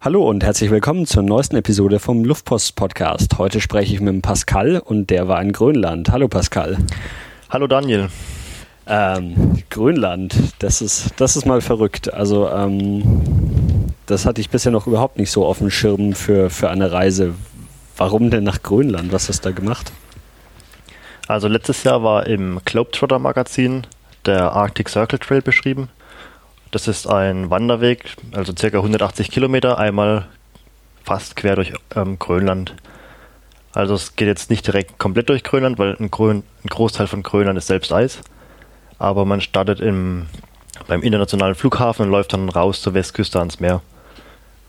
Hallo und herzlich willkommen zur neuesten Episode vom Luftpost Podcast. Heute spreche ich mit dem Pascal und der war in Grönland. Hallo Pascal. Hallo Daniel. Ähm, Grönland, das ist, das ist mal verrückt. Also ähm, das hatte ich bisher noch überhaupt nicht so auf dem Schirm für, für eine Reise. Warum denn nach Grönland? Was hast du da gemacht? Also letztes Jahr war im Globetrotter Magazin der Arctic Circle Trail beschrieben. Das ist ein Wanderweg, also circa 180 Kilometer, einmal fast quer durch ähm, Grönland. Also es geht jetzt nicht direkt komplett durch Grönland, weil ein, Grön, ein Großteil von Grönland ist selbst Eis. Aber man startet im, beim internationalen Flughafen und läuft dann raus zur Westküste ans Meer.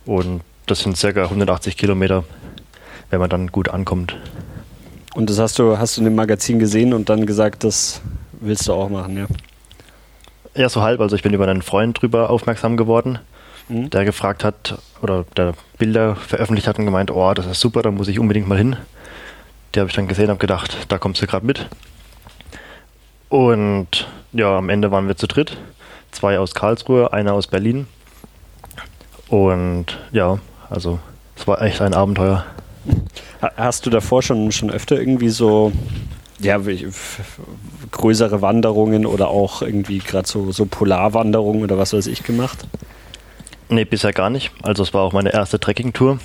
Und das sind circa 180 Kilometer, wenn man dann gut ankommt. Und das hast du, hast du in dem Magazin gesehen und dann gesagt, das willst du auch machen, ja? Ja, so halb. Also ich bin über einen Freund drüber aufmerksam geworden, mhm. der gefragt hat oder der Bilder veröffentlicht hat und gemeint, oh, das ist super, da muss ich unbedingt mal hin. Die habe ich dann gesehen und gedacht, da kommst du gerade mit. Und ja, am Ende waren wir zu dritt. Zwei aus Karlsruhe, einer aus Berlin. Und ja, also es war echt ein Abenteuer. Hast du davor schon, schon öfter irgendwie so ja, größere Wanderungen oder auch irgendwie gerade so, so Polarwanderungen oder was weiß ich gemacht? Nee, bisher gar nicht. Also es war auch meine erste Trekkingtour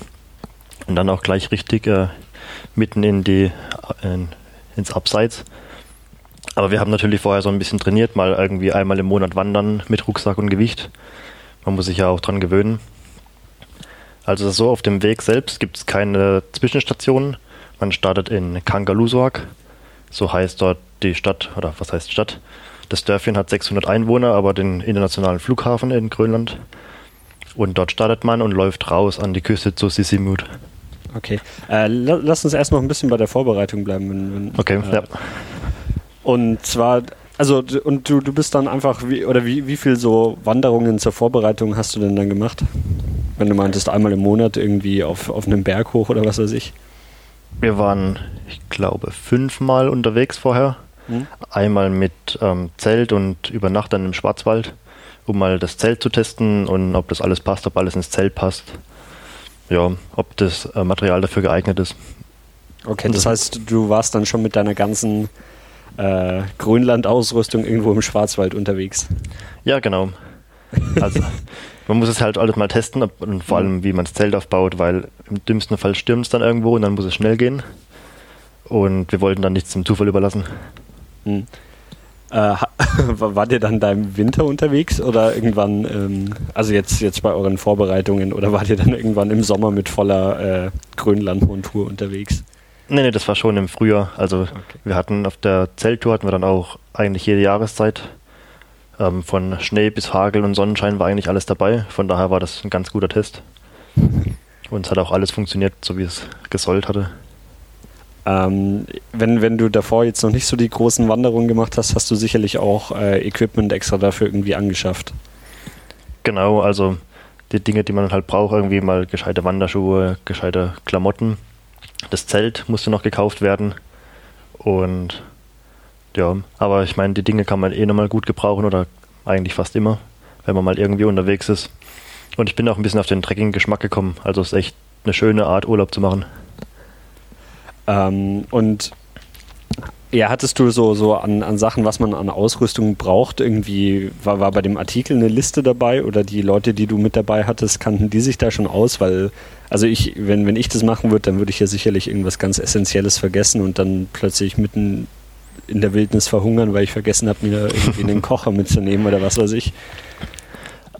und dann auch gleich richtig äh, mitten in die in, ins Abseits. Aber wir haben natürlich vorher so ein bisschen trainiert, mal irgendwie einmal im Monat wandern mit Rucksack und Gewicht. Man muss sich ja auch dran gewöhnen. Also so auf dem Weg selbst gibt es keine Zwischenstationen. Man startet in Kangalusuaq so heißt dort die Stadt, oder was heißt Stadt? Das Dörfchen hat 600 Einwohner, aber den internationalen Flughafen in Grönland. Und dort startet man und läuft raus an die Küste zu Sissimut. Okay. Äh, lass uns erst noch ein bisschen bei der Vorbereitung bleiben. Wenn, wenn, okay, äh, ja. Und zwar, also, und du, du bist dann einfach, wie, oder wie, wie viel so Wanderungen zur Vorbereitung hast du denn dann gemacht? Wenn du meintest, einmal im Monat irgendwie auf, auf einem Berg hoch oder was weiß ich? Wir waren, ich glaube, fünfmal unterwegs vorher. Mhm. Einmal mit ähm, Zelt und über Nacht dann im Schwarzwald, um mal das Zelt zu testen und ob das alles passt, ob alles ins Zelt passt. Ja, ob das äh, Material dafür geeignet ist. Okay, das heißt, du warst dann schon mit deiner ganzen äh, Grönland-Ausrüstung irgendwo im Schwarzwald unterwegs. Ja, genau. Also man muss es halt alles mal testen und vor allem, wie man das Zelt aufbaut, weil im dümmsten Fall stürmt es dann irgendwo und dann muss es schnell gehen. Und wir wollten dann nichts zum Zufall überlassen. Hm. Äh, wart ihr dann da im Winter unterwegs oder irgendwann, ähm, also jetzt, jetzt bei euren Vorbereitungen, oder wart ihr dann irgendwann im Sommer mit voller äh, Grönland-Montur unterwegs? Nee, nee, das war schon im Frühjahr. Also okay. wir hatten auf der Zelttour hatten wir dann auch eigentlich jede Jahreszeit ähm, von Schnee bis Hagel und Sonnenschein war eigentlich alles dabei. Von daher war das ein ganz guter Test. Und es hat auch alles funktioniert, so wie es gesollt hatte. Ähm, wenn, wenn du davor jetzt noch nicht so die großen Wanderungen gemacht hast, hast du sicherlich auch äh, Equipment extra dafür irgendwie angeschafft. Genau, also die Dinge, die man halt braucht, irgendwie mal gescheite Wanderschuhe, gescheite Klamotten. Das Zelt musste noch gekauft werden. Und ja, aber ich meine, die Dinge kann man eh nochmal gut gebrauchen oder eigentlich fast immer, wenn man mal irgendwie unterwegs ist. Und ich bin auch ein bisschen auf den Trekking-Geschmack gekommen. Also es ist echt eine schöne Art, Urlaub zu machen. Ähm, und ja, hattest du so, so an, an Sachen, was man an Ausrüstung braucht, irgendwie, war, war bei dem Artikel eine Liste dabei oder die Leute, die du mit dabei hattest, kannten die sich da schon aus? Weil, also ich, wenn, wenn ich das machen würde, dann würde ich ja sicherlich irgendwas ganz Essentielles vergessen und dann plötzlich mitten in der Wildnis verhungern, weil ich vergessen habe, mir irgendwie einen Kocher mitzunehmen oder was weiß ich.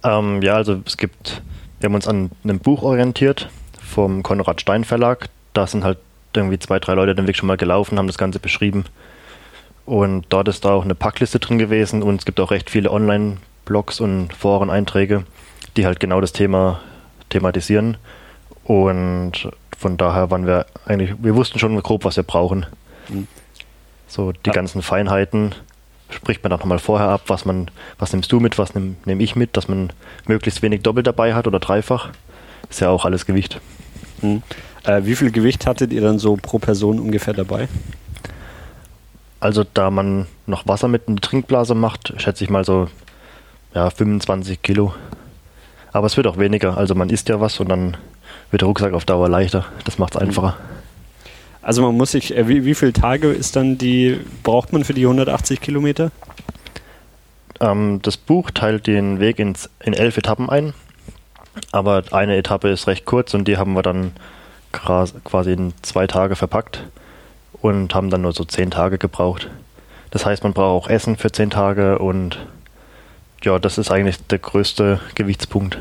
Ähm, ja, also es gibt, wir haben uns an einem Buch orientiert vom Konrad Stein Verlag. Da sind halt irgendwie zwei, drei Leute den Weg schon mal gelaufen, haben das Ganze beschrieben. Und dort ist da auch eine Packliste drin gewesen und es gibt auch recht viele Online-Blogs und Foreneinträge, die halt genau das Thema thematisieren. Und von daher waren wir eigentlich, wir wussten schon grob, was wir brauchen. Mhm. So die ja. ganzen Feinheiten spricht man auch nochmal vorher ab, was man, was nimmst du mit, was nehme nehm ich mit, dass man möglichst wenig doppelt dabei hat oder dreifach. Ist ja auch alles Gewicht. Hm. Äh, wie viel Gewicht hattet ihr dann so pro Person ungefähr dabei? Also da man noch Wasser mit in die Trinkblase macht, schätze ich mal so ja, 25 Kilo. Aber es wird auch weniger. Also man isst ja was und dann wird der Rucksack auf Dauer leichter. Das macht es Mhm. Also man muss sich, äh, wie, wie viele Tage ist dann die, braucht man für die 180 Kilometer? Ähm, das Buch teilt den Weg ins, in elf Etappen ein. Aber eine Etappe ist recht kurz und die haben wir dann quasi in zwei Tage verpackt und haben dann nur so zehn Tage gebraucht. Das heißt, man braucht auch Essen für zehn Tage und ja, das ist eigentlich der größte Gewichtspunkt.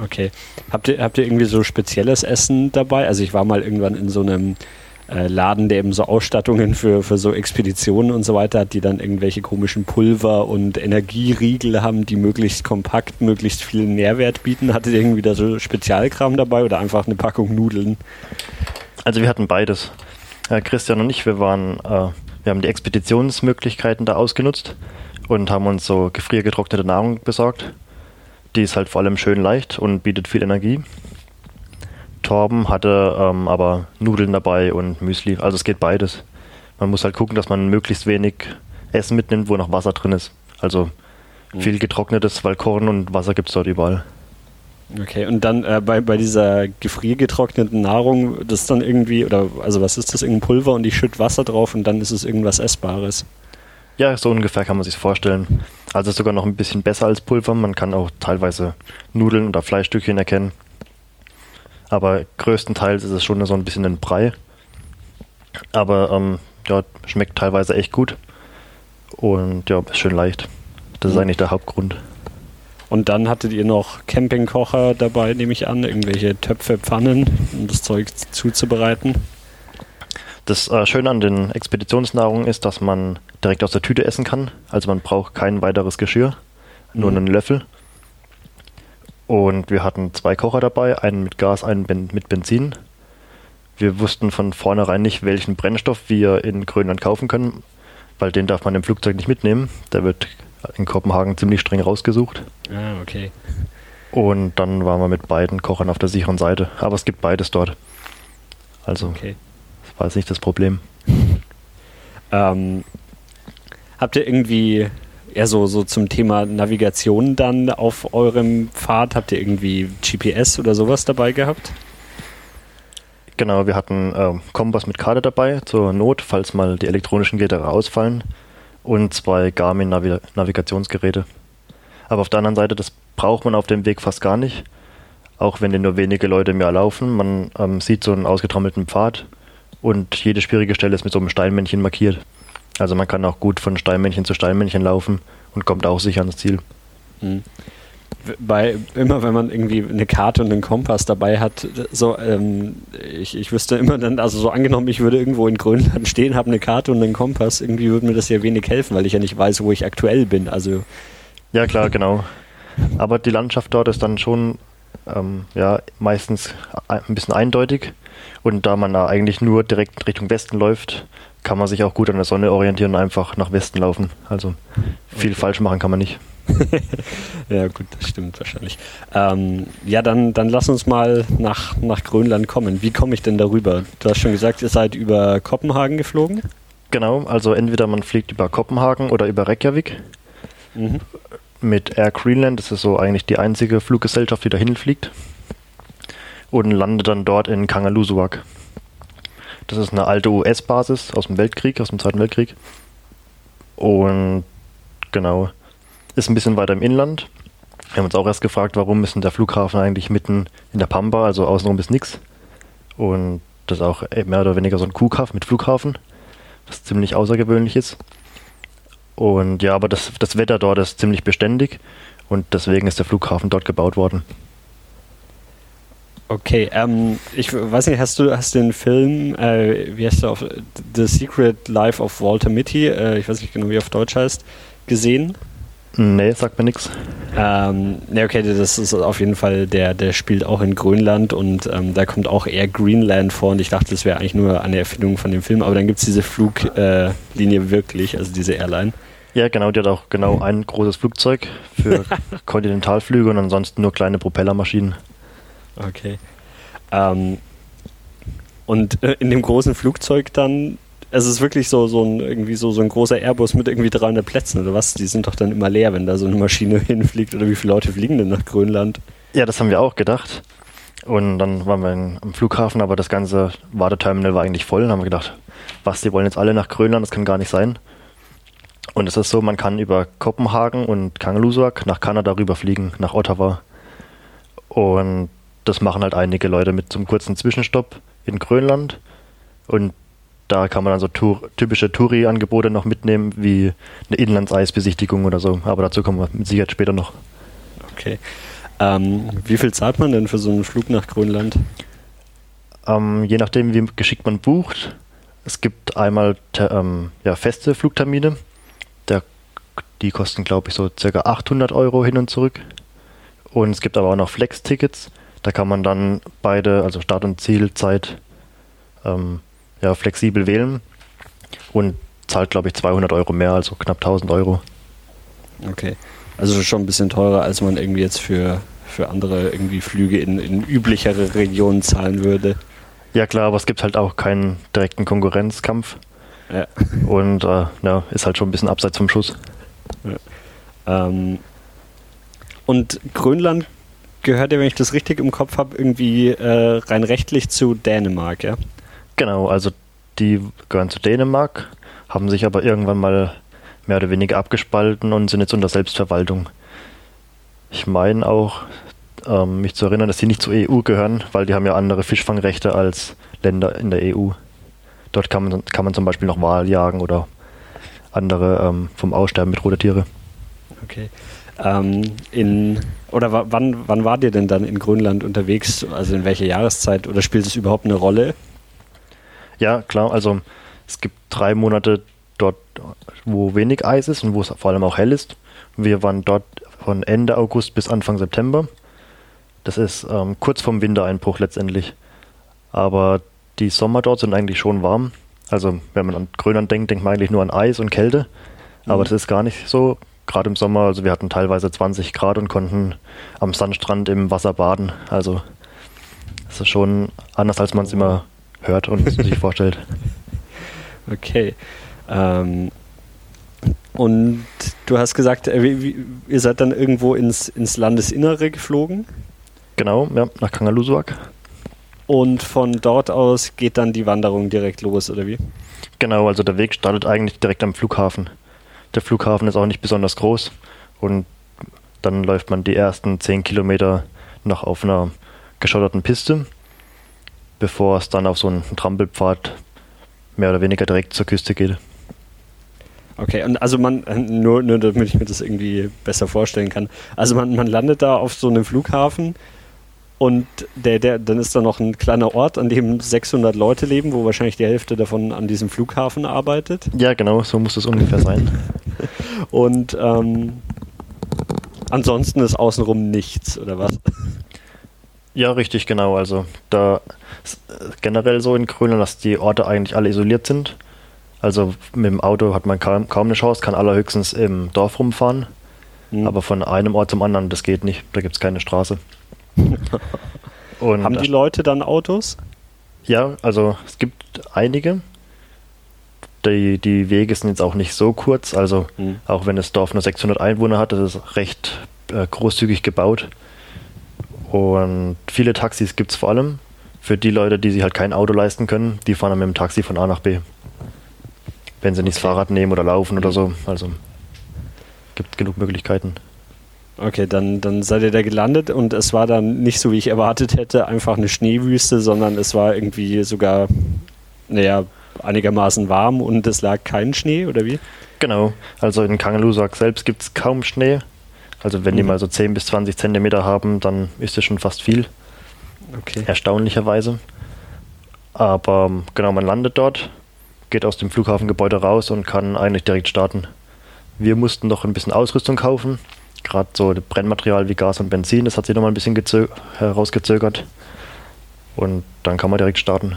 Okay. Habt ihr, habt ihr irgendwie so spezielles Essen dabei? Also ich war mal irgendwann in so einem äh, Laden, der eben so Ausstattungen für, für so Expeditionen und so weiter hat, die dann irgendwelche komischen Pulver und Energieriegel haben, die möglichst kompakt, möglichst viel Nährwert bieten. Hattet ihr irgendwie da so Spezialkram dabei oder einfach eine Packung Nudeln? Also wir hatten beides. Äh, Christian und ich, wir waren, äh, wir haben die Expeditionsmöglichkeiten da ausgenutzt und haben uns so gefriergetrocknete Nahrung besorgt. Die ist halt vor allem schön leicht und bietet viel Energie. Torben hatte ähm, aber Nudeln dabei und Müsli. Also es geht beides. Man muss halt gucken, dass man möglichst wenig Essen mitnimmt, wo noch Wasser drin ist. Also viel getrocknetes, weil Korn und Wasser gibt es dort überall. Okay, und dann äh, bei, bei dieser gefriergetrockneten Nahrung, das ist dann irgendwie, oder also was ist das, irgendein Pulver und ich schütte Wasser drauf und dann ist es irgendwas Essbares. Ja, so ungefähr kann man sich vorstellen. Also sogar noch ein bisschen besser als Pulver. Man kann auch teilweise Nudeln oder Fleischstückchen erkennen. Aber größtenteils ist es schon so ein bisschen ein Brei. Aber ähm, ja, schmeckt teilweise echt gut. Und ja, ist schön leicht. Das ist Mhm. eigentlich der Hauptgrund. Und dann hattet ihr noch Campingkocher dabei, nehme ich an, irgendwelche Töpfe, Pfannen, um das Zeug zuzubereiten. Das äh, Schöne an den Expeditionsnahrungen ist, dass man direkt aus der Tüte essen kann. Also man braucht kein weiteres Geschirr, nur Mhm. einen Löffel. Und wir hatten zwei Kocher dabei, einen mit Gas, einen ben mit Benzin. Wir wussten von vornherein nicht, welchen Brennstoff wir in Grönland kaufen können, weil den darf man im Flugzeug nicht mitnehmen. Der wird in Kopenhagen ziemlich streng rausgesucht. Ah, okay. Und dann waren wir mit beiden Kochern auf der sicheren Seite. Aber es gibt beides dort. Also, okay. das war jetzt nicht das Problem. Ähm, habt ihr irgendwie eher so, so zum Thema Navigation dann auf eurem Pfad, habt ihr irgendwie GPS oder sowas dabei gehabt? Genau, wir hatten ähm, Kompass mit Karte dabei zur Not, falls mal die elektronischen Geräte ausfallen und zwei Garmin-Navigationsgeräte. Aber auf der anderen Seite, das braucht man auf dem Weg fast gar nicht, auch wenn den nur wenige Leute mehr laufen. Man ähm, sieht so einen ausgetrommelten Pfad und jede schwierige Stelle ist mit so einem Steinmännchen markiert. Also man kann auch gut von Steinmännchen zu Steinmännchen laufen und kommt auch sicher ans Ziel. Mhm. Bei, immer wenn man irgendwie eine Karte und einen Kompass dabei hat, so, ähm, ich, ich wüsste immer dann, also so angenommen, ich würde irgendwo in Grönland stehen, habe eine Karte und einen Kompass, irgendwie würde mir das ja wenig helfen, weil ich ja nicht weiß, wo ich aktuell bin. Also, Ja, klar, genau. Aber die Landschaft dort ist dann schon ähm, ja, meistens ein bisschen eindeutig. Und da man da eigentlich nur direkt Richtung Westen läuft, kann man sich auch gut an der Sonne orientieren und einfach nach Westen laufen. Also viel Okay. falsch machen kann man nicht. ja gut, das stimmt wahrscheinlich. Ähm, ja, dann, dann lass uns mal nach, nach Grönland kommen. Wie komme ich denn darüber? Du hast schon gesagt, ihr seid über Kopenhagen geflogen. Genau, also entweder man fliegt über Kopenhagen oder über Reykjavik Mhm. mit Air Greenland. Das ist so eigentlich die einzige Fluggesellschaft, die dahin fliegt. Und landet dann dort in Kangalusuaq. Das ist eine alte US-Basis aus dem Weltkrieg, aus dem Zweiten Weltkrieg. Und genau, ist ein bisschen weiter im Inland. Wir haben uns auch erst gefragt, warum ist denn der Flughafen eigentlich mitten in der Pampa, also außenrum ist nichts. Und das ist auch mehr oder weniger so ein Kuhkaff mit Flughafen, was ziemlich außergewöhnlich ist. Und ja, aber das, das Wetter dort ist ziemlich beständig und deswegen ist der Flughafen dort gebaut worden. Okay, ähm, ich weiß nicht, hast du hast den Film, äh, wie heißt der auf The Secret Life of Walter Mitty, äh, ich weiß nicht genau, wie er auf Deutsch heißt, gesehen? Nee, sagt mir nichts. Ähm, ne, okay, das ist auf jeden Fall, der, der spielt auch in Grönland und ähm, da kommt auch Air Greenland vor und ich dachte, das wäre eigentlich nur eine Erfindung von dem Film, aber dann gibt es diese Fluglinie äh, wirklich, also diese Airline. Ja, genau, die hat auch genau ein großes Flugzeug für Kontinentalflüge und ansonsten nur kleine Propellermaschinen. Okay. Ähm, und äh, in dem großen Flugzeug dann, es ist wirklich so, so ein, irgendwie so, so ein großer Airbus mit irgendwie 300 Plätzen oder was? Die sind doch dann immer leer, wenn da so eine Maschine hinfliegt oder wie viele Leute fliegen denn nach Grönland? Ja, das haben wir auch gedacht. Und dann waren wir am Flughafen, aber das ganze Warteterminal war eigentlich voll. Dann haben wir gedacht, was, die wollen jetzt alle nach Grönland, das kann gar nicht sein. Und es ist so, man kann über Kopenhagen und Kangerlussuaq nach Kanada rüberfliegen, nach Ottawa. Und das machen halt einige Leute mit so einem kurzen Zwischenstopp in Grönland. Und da kann man dann so Tour, typische Touri-Angebote noch mitnehmen, wie eine Inlandseisbesichtigung oder so. Aber dazu kommen wir mit Sicherheit später noch. Okay. Ähm, wie viel zahlt man denn für so einen Flug nach Grönland? Ähm, je nachdem, wie geschickt man bucht. Es gibt einmal ähm, ja, feste Flugtermine. Der, die kosten, glaube ich, so circa 800 Euro hin und zurück. Und es gibt aber auch noch Flex-Tickets. Da kann man dann beide, also Start- und Zielzeit, ähm, ja, flexibel wählen und zahlt, glaube ich, 200 Euro mehr, also knapp 1000 Euro. Okay. Also schon ein bisschen teurer, als man irgendwie jetzt für, für andere irgendwie Flüge in, in üblichere Regionen zahlen würde. Ja klar, aber es gibt halt auch keinen direkten Konkurrenzkampf. Ja. Und äh, ja, ist halt schon ein bisschen abseits vom Schuss. Ja. Ähm, und Grönland gehört ja, wenn ich das richtig im Kopf habe, irgendwie äh, rein rechtlich zu Dänemark, ja? Genau, also die gehören zu Dänemark, haben sich aber irgendwann mal mehr oder weniger abgespalten und sind jetzt unter Selbstverwaltung. Ich meine auch, ähm, mich zu erinnern, dass die nicht zur EU gehören, weil die haben ja andere Fischfangrechte als Länder in der EU. Dort kann man, kann man zum Beispiel noch Wal jagen oder andere ähm, vom Aussterben bedrohte Tiere. Okay. Ähm, in, oder wann, wann wart ihr denn dann in Grönland unterwegs? Also in welcher Jahreszeit? Oder spielt es überhaupt eine Rolle? Ja, klar. Also es gibt drei Monate dort, wo wenig Eis ist und wo es vor allem auch hell ist. Wir waren dort von Ende August bis Anfang September. Das ist ähm, kurz vorm Wintereinbruch letztendlich. Aber die Sommer dort sind eigentlich schon warm. Also wenn man an Grönland denkt, denkt man eigentlich nur an Eis und Kälte. Aber mhm. das ist gar nicht so. Gerade im Sommer, also wir hatten teilweise 20 Grad und konnten am Sandstrand im Wasser baden. Also das ist schon anders, als man es immer hört und sich vorstellt. Okay. Ähm, und du hast gesagt, äh, wie, wie, ihr seid dann irgendwo ins, ins Landesinnere geflogen? Genau, ja, nach Kangalusuak. Und von dort aus geht dann die Wanderung direkt los, oder wie? Genau, also der Weg startet eigentlich direkt am Flughafen. Der Flughafen ist auch nicht besonders groß und dann läuft man die ersten 10 Kilometer noch auf einer geschotterten Piste bevor es dann auf so einen Trampelpfad mehr oder weniger direkt zur Küste geht. Okay, und also man, nur, nur damit ich mir das irgendwie besser vorstellen kann. Also man, man landet da auf so einem Flughafen und der, der, dann ist da noch ein kleiner Ort, an dem 600 Leute leben, wo wahrscheinlich die Hälfte davon an diesem Flughafen arbeitet. Ja, genau, so muss es ungefähr sein. und ähm, ansonsten ist außenrum nichts, oder was? Ja, richtig, genau. Also da ist generell so in Grönland, dass die Orte eigentlich alle isoliert sind. Also mit dem Auto hat man kaum, kaum eine Chance, kann allerhöchstens im Dorf rumfahren. Mhm. Aber von einem Ort zum anderen, das geht nicht. Da gibt es keine Straße. Und Haben die Leute dann Autos? Ja, also es gibt einige. Die, die Wege sind jetzt auch nicht so kurz. Also mhm. auch wenn das Dorf nur 600 Einwohner hat, das ist recht äh, großzügig gebaut. Und viele Taxis gibt es vor allem für die Leute, die sich halt kein Auto leisten können. Die fahren dann mit dem Taxi von A nach B. Wenn sie nicht okay. das Fahrrad nehmen oder laufen oder so. Also gibt genug Möglichkeiten. Okay, dann, dann seid ihr da gelandet und es war dann nicht so, wie ich erwartet hätte, einfach eine Schneewüste, sondern es war irgendwie sogar, naja, einigermaßen warm und es lag kein Schnee, oder wie? Genau, also in Kangalusak selbst gibt es kaum Schnee. Also wenn mhm. die mal so 10 bis 20 Zentimeter haben, dann ist das schon fast viel. Okay. Erstaunlicherweise. Aber genau, man landet dort, geht aus dem Flughafengebäude raus und kann eigentlich direkt starten. Wir mussten noch ein bisschen Ausrüstung kaufen. Gerade so Brennmaterial wie Gas und Benzin, das hat sich nochmal ein bisschen herausgezögert. Und dann kann man direkt starten.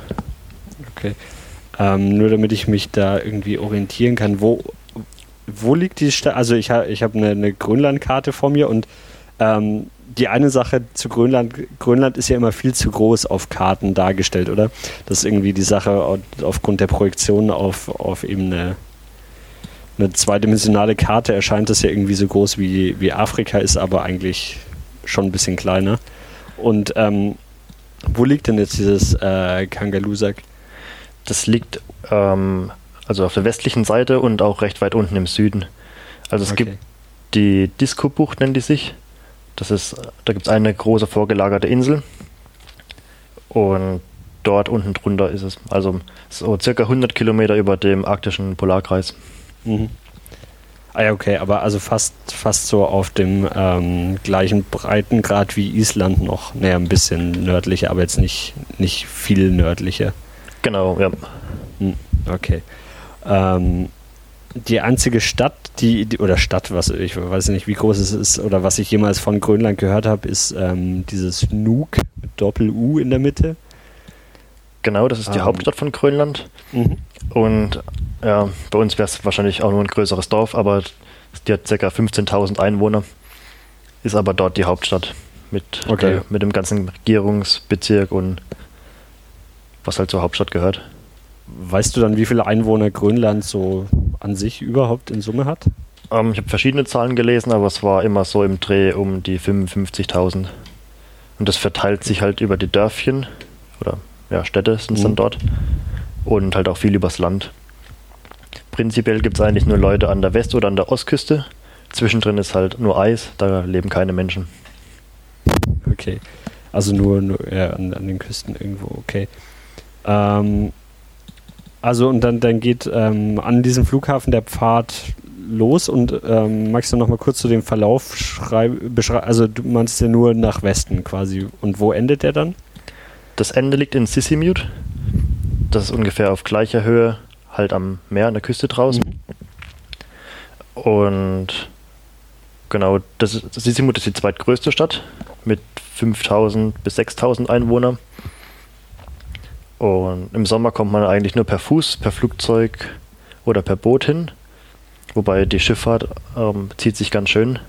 Okay. Ähm, nur damit ich mich da irgendwie orientieren kann, wo wo liegt die Stadt? Also ich, ha, ich habe eine, eine Grönlandkarte vor mir und ähm, die eine Sache zu Grönland, Grönland ist ja immer viel zu groß auf Karten dargestellt, oder? Das ist irgendwie die Sache aufgrund der Projektion auf, auf eben eine zweidimensionale Karte erscheint das ja irgendwie so groß wie, wie Afrika ist, aber eigentlich schon ein bisschen kleiner. Und ähm, wo liegt denn jetzt dieses äh, Kangalusak? Das liegt ähm, also auf der westlichen Seite und auch recht weit unten im Süden. Also es Okay. gibt die Disco-Bucht, nennen die sich. Das ist, da gibt es eine große vorgelagerte Insel. Und dort unten drunter ist es. Also so circa 100 Kilometer über dem arktischen Polarkreis. Mhm. Ah ja, okay, aber also fast, fast so auf dem ähm, gleichen Breitengrad wie Island noch. Naja, ein bisschen nördlicher, aber jetzt nicht, nicht viel nördlicher. Genau, ja. Hm, Okay. Ähm, die einzige Stadt, die, die oder Stadt, was ich weiß nicht, wie groß es ist oder was ich jemals von Grönland gehört habe, ist ähm, dieses Nuuk mit Doppel-U in der Mitte. Genau, das ist die Ähm. Hauptstadt von Grönland. Und ja, bei uns wäre es wahrscheinlich auch nur ein größeres Dorf, aber die hat ca. 15.000 Einwohner. Ist aber dort die Hauptstadt mit, Okay. der, mit dem ganzen Regierungsbezirk und was halt zur Hauptstadt gehört. Weißt du dann, wie viele Einwohner Grönland so an sich überhaupt in Summe hat? Ähm, ich habe verschiedene Zahlen gelesen, aber es war immer so im Dreh um die 55.000. Und das verteilt sich halt über die Dörfchen oder ja, Städte sind es Mhm. dann dort und halt auch viel übers Land. Prinzipiell gibt es eigentlich nur Leute an der West- oder an der Ostküste. Zwischendrin ist halt nur Eis, da leben keine Menschen. Okay. Also nur, nur ja, an, an den Küsten irgendwo, okay. Ähm, also und dann, dann geht ähm, an diesem Flughafen der Pfad los und ähm, magst du noch mal kurz zu dem Verlauf schreiben? Also du meinst ja nur nach Westen quasi. Und wo endet der dann? Das Ende liegt in Sissimut. Das ist ungefähr auf gleicher Höhe, halt am Meer, an der Küste draußen. Und genau, das ist, Sissimut ist die zweitgrößte Stadt mit 5000 bis 6000 Einwohnern. Und im Sommer kommt man eigentlich nur per Fuß, per Flugzeug oder per Boot hin. Wobei die Schifffahrt ähm, zieht sich ganz schön,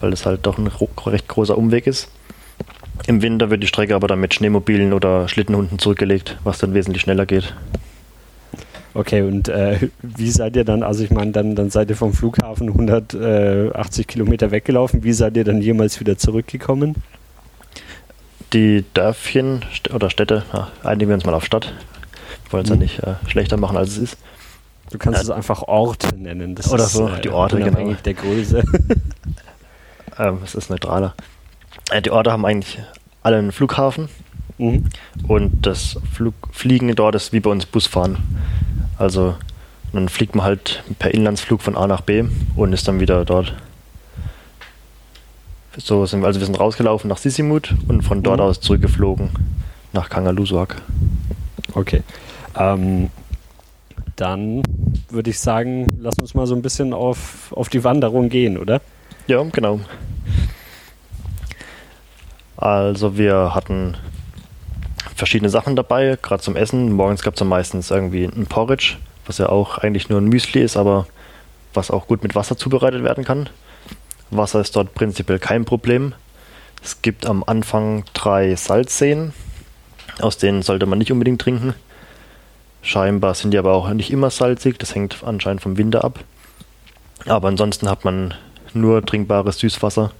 weil es halt doch ein recht großer Umweg ist. Im Winter wird die Strecke aber dann mit Schneemobilen oder Schlittenhunden zurückgelegt, was dann wesentlich schneller geht. Okay, und äh, wie seid ihr dann, also ich meine, dann, dann seid ihr vom Flughafen 180 Kilometer weggelaufen. Wie seid ihr dann jemals wieder zurückgekommen? Die Dörfchen oder Städte, ja, einigen wir uns mal auf Stadt. Wir wollen es ja Mhm. nicht äh, schlechter machen, als es ist. Du kannst Ja. es einfach Orte nennen. Das Oder ist, so, die Orte, unabhängig genau. der Größe. Ähm, es ist neutraler. Äh, die Orte haben eigentlich alle einen Flughafen mhm. und das Flug Fliegen dort ist wie bei uns Busfahren. Also dann fliegt man halt per Inlandsflug von A nach B und ist dann wieder dort. So sind wir, also wir sind rausgelaufen nach Sissimut und von dort Mhm. aus zurückgeflogen nach Kangalusuak. Okay. Ähm, dann würde ich sagen, lass uns mal so ein bisschen auf, auf die Wanderung gehen, oder? Ja, genau. Also wir hatten verschiedene Sachen dabei, gerade zum Essen. Morgens gab es dann meistens irgendwie ein Porridge, was ja auch eigentlich nur ein Müsli ist, aber was auch gut mit Wasser zubereitet werden kann. Wasser ist dort prinzipiell kein Problem. Es gibt am Anfang drei Salzseen, aus denen sollte man nicht unbedingt trinken. Scheinbar sind die aber auch nicht immer salzig, das hängt anscheinend vom Winter ab. Aber ansonsten hat man nur trinkbares Süßwasser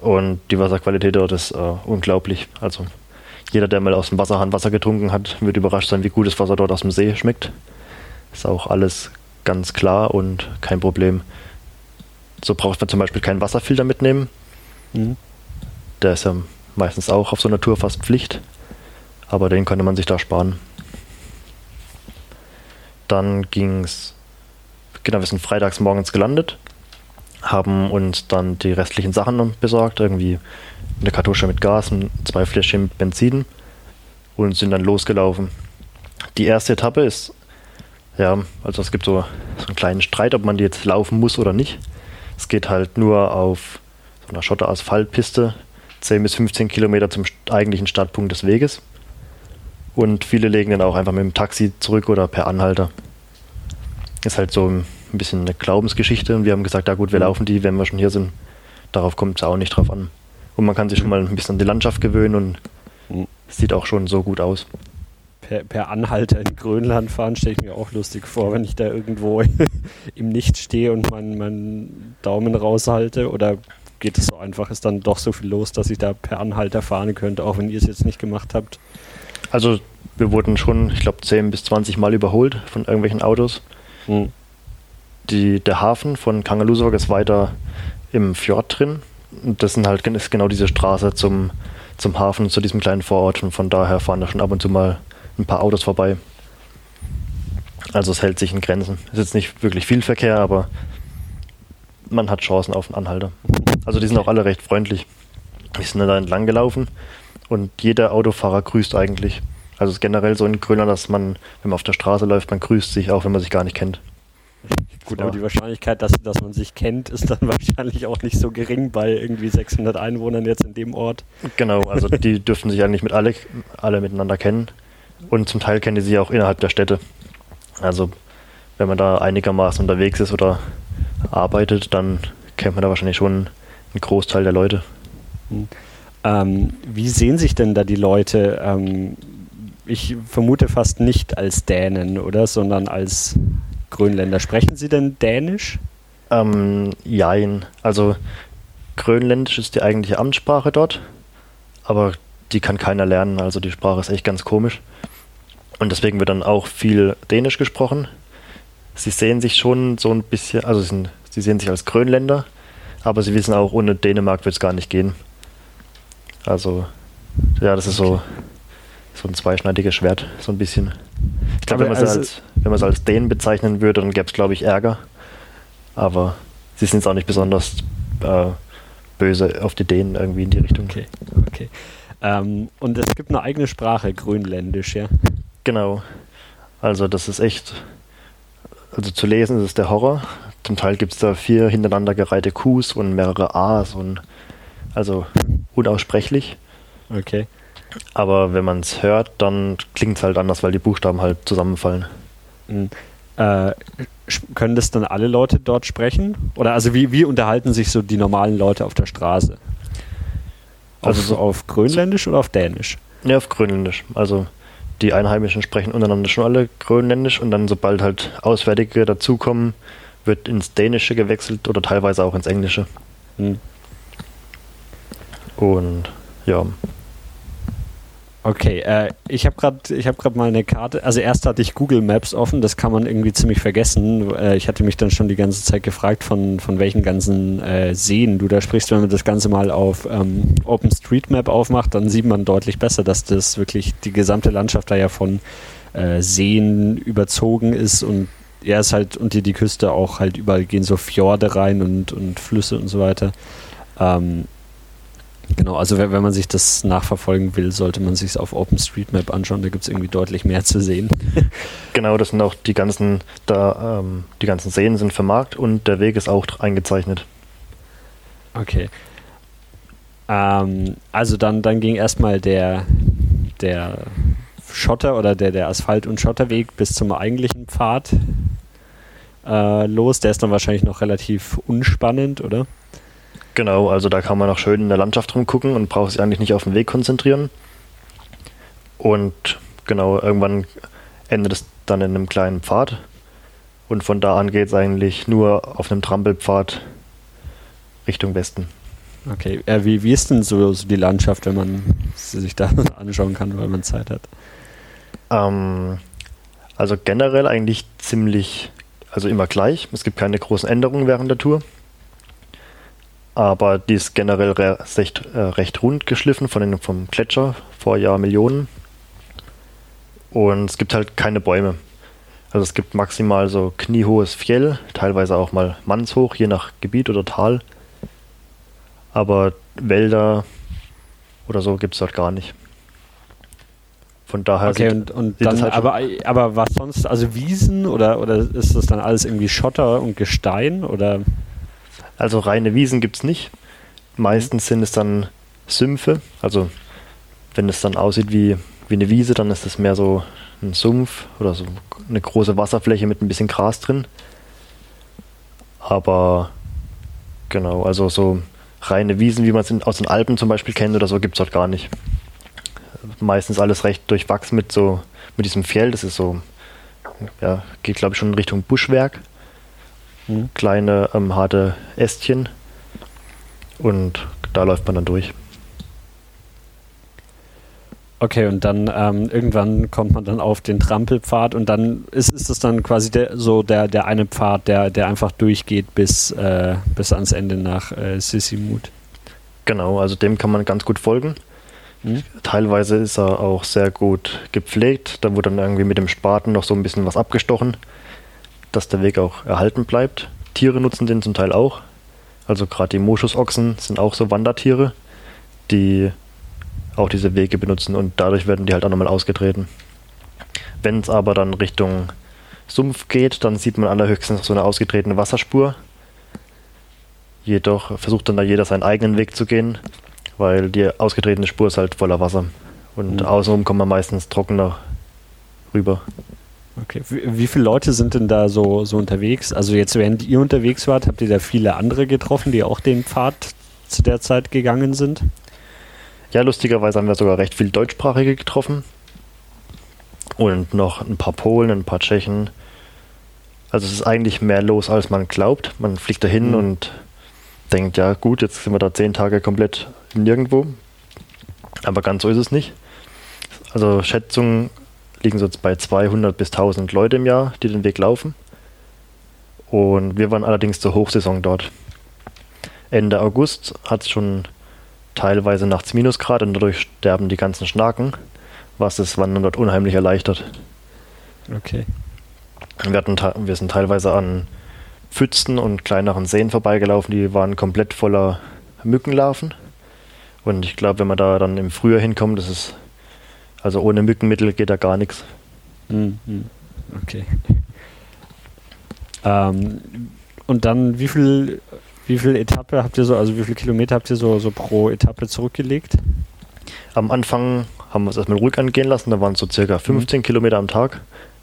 und die Wasserqualität dort ist äh, unglaublich. Also jeder, der mal aus dem Wasserhahn Wasser getrunken hat, wird überrascht sein, wie gut das Wasser dort aus dem See schmeckt. Ist auch alles ganz klar und kein Problem. So braucht man zum Beispiel keinen Wasserfilter mitnehmen. Mhm. Der ist ja meistens auch auf so einer Tour fast Pflicht. Aber den könnte man sich da sparen. Dann ging es, genau, wir sind freitags morgens gelandet, haben uns dann die restlichen Sachen besorgt, irgendwie eine Kartusche mit Gas, und zwei Fläschchen mit Benzin und sind dann losgelaufen. Die erste Etappe ist, ja, also es gibt so, so einen kleinen Streit, ob man die jetzt laufen muss oder nicht. Es geht halt nur auf so einer Schotter-Asphaltpiste 10 bis 15 Kilometer zum eigentlichen Startpunkt des Weges. Und viele legen dann auch einfach mit dem Taxi zurück oder per Anhalter. Ist halt so ein bisschen eine Glaubensgeschichte und wir haben gesagt, ja gut, wir Mhm. laufen die, wenn wir schon hier sind. Darauf kommt es auch nicht drauf an. Und man kann sich schon mal ein bisschen an die Landschaft gewöhnen und Mhm. es sieht auch schon so gut aus. Per, per Anhalter in Grönland fahren stelle ich mir auch lustig vor, wenn ich da irgendwo im Nichts stehe und meinen meinen Daumen raushalte oder geht es so einfach? Ist dann doch so viel los, dass ich da per Anhalter fahren könnte, auch wenn ihr es jetzt nicht gemacht habt? Also wir wurden schon, ich glaube, 10 bis 20 Mal überholt von irgendwelchen Autos. Hm. Die, der Hafen von Kangalusuk ist weiter im Fjord drin. Und das sind halt, ist genau diese Straße zum, zum Hafen, zu diesem kleinen Vorort. Und von daher fahren da schon ab und zu mal ein paar Autos vorbei. Also es hält sich in Grenzen. Es ist jetzt nicht wirklich viel Verkehr, aber man hat Chancen auf einen Anhalter. Also die sind auch alle recht freundlich. Wir sind da entlang gelaufen und jeder Autofahrer grüßt eigentlich. Also es ist generell so in Grönland, dass man, wenn man auf der Straße läuft, man grüßt sich, auch wenn man sich gar nicht kennt. Gut, aber die Wahrscheinlichkeit, dass, dass man sich kennt, ist dann wahrscheinlich auch nicht so gering bei irgendwie 600 Einwohnern jetzt in dem Ort. Genau, also die dürften sich eigentlich mit alle, alle miteinander kennen. Und zum Teil kennen die sich auch innerhalb der Städte. Also wenn man da einigermaßen unterwegs ist oder arbeitet, dann kennt man da wahrscheinlich schon einen Großteil der Leute. Hm. Ähm, wie sehen sich denn da die Leute? Ähm, ich vermute fast nicht als Dänen, oder? Sondern als Grönländer. Sprechen Sie denn Dänisch? Ähm, jein. Also Grönländisch ist die eigentliche Amtssprache dort, aber die kann keiner lernen. Also die Sprache ist echt ganz komisch. Und deswegen wird dann auch viel Dänisch gesprochen. Sie sehen sich schon so ein bisschen, also sie, sie sehen sich als Grönländer, aber sie wissen auch, ohne Dänemark wird es gar nicht gehen. Also, ja, das ist so, so ein zweischneidiges Schwert, so ein bisschen. Ich glaube, wenn man es also, als, es als Dänen bezeichnen würde, dann gäbe es, glaube ich, Ärger. Aber sie sind jetzt auch nicht besonders äh, böse auf die Dänen irgendwie in die Richtung. Okay, okay. Ähm, und es gibt eine eigene Sprache, Grönländisch, ja? Genau. Also das ist echt, also zu lesen ist es der Horror. Zum Teil gibt es da vier hintereinander gereihte Qs und mehrere A's und also unaussprechlich. Okay. Aber wenn man es hört, dann klingt es halt anders, weil die Buchstaben halt zusammenfallen. Mhm. Äh, können das dann alle Leute dort sprechen? Oder also wie, wie unterhalten sich so die normalen Leute auf der Straße? Also so auf Grönländisch oder auf Dänisch? Ja, auf Grönländisch. Also die Einheimischen sprechen untereinander schon alle Grönländisch und dann, sobald halt Auswärtige dazukommen, wird ins Dänische gewechselt oder teilweise auch ins Englische. Hm. Und ja, Okay, äh, ich habe gerade hab mal eine Karte. Also erst hatte ich Google Maps offen, das kann man irgendwie ziemlich vergessen. Äh, ich hatte mich dann schon die ganze Zeit gefragt, von, von welchen ganzen äh, Seen du da sprichst. Wenn man das Ganze mal auf ähm, OpenStreetMap aufmacht, dann sieht man deutlich besser, dass das wirklich die gesamte Landschaft da ja von äh, Seen überzogen ist und ja, ist halt unter die Küste auch halt überall gehen so Fjorde rein und, und Flüsse und so weiter. Ähm, Genau, also wenn, wenn man sich das nachverfolgen will, sollte man sich es auf OpenStreetMap anschauen. Da gibt es irgendwie deutlich mehr zu sehen. genau, das sind auch die ganzen, da, ähm, die ganzen Seen sind vermarkt und der Weg ist auch eingezeichnet. Okay. Ähm, also dann, dann ging erstmal der, der Schotter oder der, der Asphalt- und Schotterweg bis zum eigentlichen Pfad äh, los. Der ist dann wahrscheinlich noch relativ unspannend, oder? Genau, also da kann man auch schön in der Landschaft rumgucken und braucht sich eigentlich nicht auf den Weg konzentrieren. Und genau, irgendwann endet es dann in einem kleinen Pfad. Und von da an geht es eigentlich nur auf einem Trampelpfad Richtung Westen. Okay, äh, wie, wie ist denn so, so, die Landschaft, wenn man sie sich da anschauen kann, weil man Zeit hat? Ähm, also generell eigentlich ziemlich, also immer gleich. Es gibt keine großen Änderungen während der Tour aber die ist generell recht, äh, recht rund geschliffen von den, vom Gletscher vor Jahrmillionen. Und es gibt halt keine Bäume. Also es gibt maximal so kniehohes Fjell, teilweise auch mal mannshoch, je nach Gebiet oder Tal. Aber Wälder oder so gibt es dort gar nicht. Von daher okay, sieht, und, und dann, halt aber, aber was sonst, also Wiesen oder, oder ist das dann alles irgendwie Schotter und Gestein oder? Also reine Wiesen gibt es nicht. Meistens sind es dann Sümpfe. Also wenn es dann aussieht wie, wie eine Wiese, dann ist es mehr so ein Sumpf oder so eine große Wasserfläche mit ein bisschen Gras drin. Aber genau, also so reine Wiesen, wie man es aus den Alpen zum Beispiel kennt oder so, gibt es dort gar nicht. Meistens alles recht durchwachsen mit so mit diesem Fjell. Das ist so, ja, geht glaube ich schon in Richtung Buschwerk. Mhm. Kleine, ähm, harte Ästchen. Und da läuft man dann durch. Okay, und dann ähm, irgendwann kommt man dann auf den Trampelpfad und dann ist, ist es dann quasi der, so der, der eine Pfad, der, der einfach durchgeht bis, äh, bis ans Ende nach äh, Sissimut. Genau, also dem kann man ganz gut folgen. Mhm. Teilweise ist er auch sehr gut gepflegt. Da wurde dann irgendwie mit dem Spaten noch so ein bisschen was abgestochen, dass der Weg auch erhalten bleibt. Tiere nutzen den zum Teil auch. Also gerade die Moschusochsen sind auch so Wandertiere, die auch diese Wege benutzen und dadurch werden die halt auch nochmal ausgetreten. Wenn es aber dann Richtung Sumpf geht, dann sieht man allerhöchstens so eine ausgetretene Wasserspur. Jedoch versucht dann da jeder seinen eigenen Weg zu gehen, weil die ausgetretene Spur ist halt voller Wasser. Und mhm. außenrum kommt man meistens trockener rüber. Okay. Wie, wie, viele Leute sind denn da so, so unterwegs? Also jetzt, während ihr unterwegs wart, habt ihr da viele andere getroffen, die auch den Pfad zu der Zeit gegangen sind? Ja, lustigerweise haben wir sogar recht viel Deutschsprachige getroffen. Und noch ein paar Polen, ein paar Tschechen. Also es ist eigentlich mehr los, als man glaubt. Man fliegt dahin mhm. und denkt, ja gut, jetzt sind wir da zehn Tage komplett nirgendwo. Aber ganz so ist es nicht. Also Schätzungen liegen so bei 200 bis 1000 Leute im Jahr, die den Weg laufen. Und wir waren allerdings zur Hochsaison dort. Ende August hat es schon teilweise nachts Minusgrad und dadurch sterben die ganzen Schnaken, was das Wandern dort unheimlich erleichtert. Okay. Wir, hatten, wir sind teilweise an Pfützen und kleineren Seen vorbeigelaufen, die waren komplett voller Mückenlarven. Und ich glaube, wenn man da dann im Frühjahr hinkommt, das ist also ohne Mückenmittel geht da gar nichts. Mhm. Okay. Ähm, und dann, wie viel wie viel Etappe habt ihr so, also wie viele Kilometer habt ihr so, so pro Etappe zurückgelegt? Am Anfang haben wir es erstmal ruhig angehen lassen, da waren es so circa 15 mhm. Kilometer am Tag.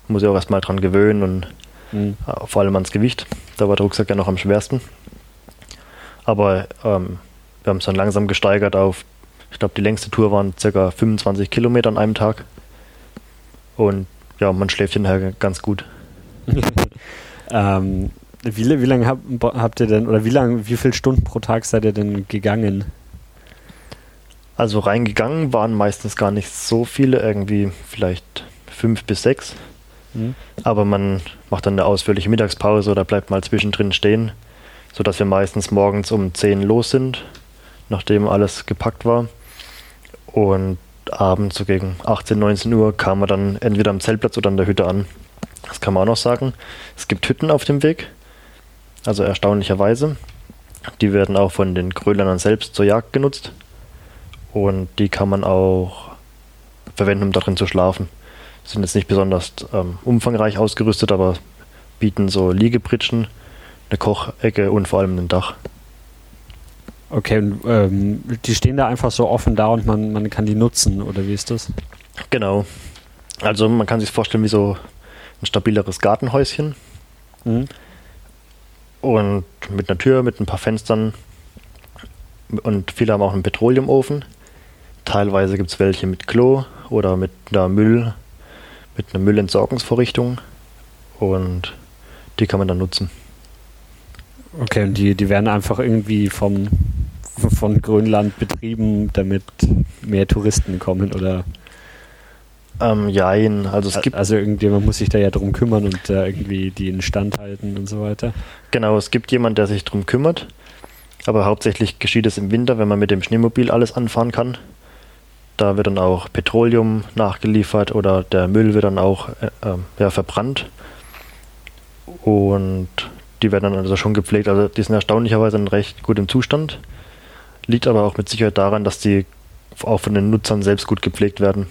Muss ich auch erstmal dran gewöhnen und mhm. vor allem ans Gewicht. Da war der Rucksack ja noch am schwersten. Aber ähm, wir haben es dann langsam gesteigert auf, ich glaube, die längste Tour waren circa 25 Kilometer an einem Tag. Und ja, man schläft hinterher ganz gut. ähm, wie, wie lange hab, habt ihr denn, oder wie lange, wie viele Stunden pro Tag seid ihr denn gegangen? Also reingegangen waren meistens gar nicht so viele, irgendwie vielleicht fünf bis sechs. Mhm. Aber man macht dann eine ausführliche Mittagspause oder bleibt mal zwischendrin stehen, sodass wir meistens morgens um 10 los sind, nachdem alles gepackt war. Und abends so gegen 18, 19 Uhr kam man dann entweder am Zeltplatz oder an der Hütte an. Das kann man auch noch sagen. Es gibt Hütten auf dem Weg. Also erstaunlicherweise. Die werden auch von den Grönländern selbst zur Jagd genutzt. Und die kann man auch verwenden, um darin zu schlafen. Sind jetzt nicht besonders ähm, umfangreich ausgerüstet, aber bieten so Liegepritschen, eine Kochecke und vor allem ein Dach. Okay, und, ähm, die stehen da einfach so offen da und man, man kann die nutzen, oder wie ist das? Genau. Also man kann sich vorstellen wie so ein stabileres Gartenhäuschen. Mhm. Und mit einer Tür, mit ein paar Fenstern. Und viele haben auch einen Petroleumofen. Teilweise gibt es welche mit Klo oder mit einer Müll, mit einer Müllentsorgungsvorrichtung. Und die kann man dann nutzen. Okay, und die, die werden einfach irgendwie vom, von Grönland betrieben, damit mehr Touristen kommen, oder? Ähm, jein, also es gibt. Also irgendjemand muss sich da ja drum kümmern und äh, irgendwie die instand halten und so weiter. Genau, es gibt jemand, der sich drum kümmert. Aber hauptsächlich geschieht es im Winter, wenn man mit dem Schneemobil alles anfahren kann. Da wird dann auch Petroleum nachgeliefert oder der Müll wird dann auch äh, äh, ja, verbrannt. Und die werden dann also schon gepflegt. Also die sind erstaunlicherweise in recht gutem Zustand. Liegt aber auch mit Sicherheit daran, dass die auch von den Nutzern selbst gut gepflegt werden.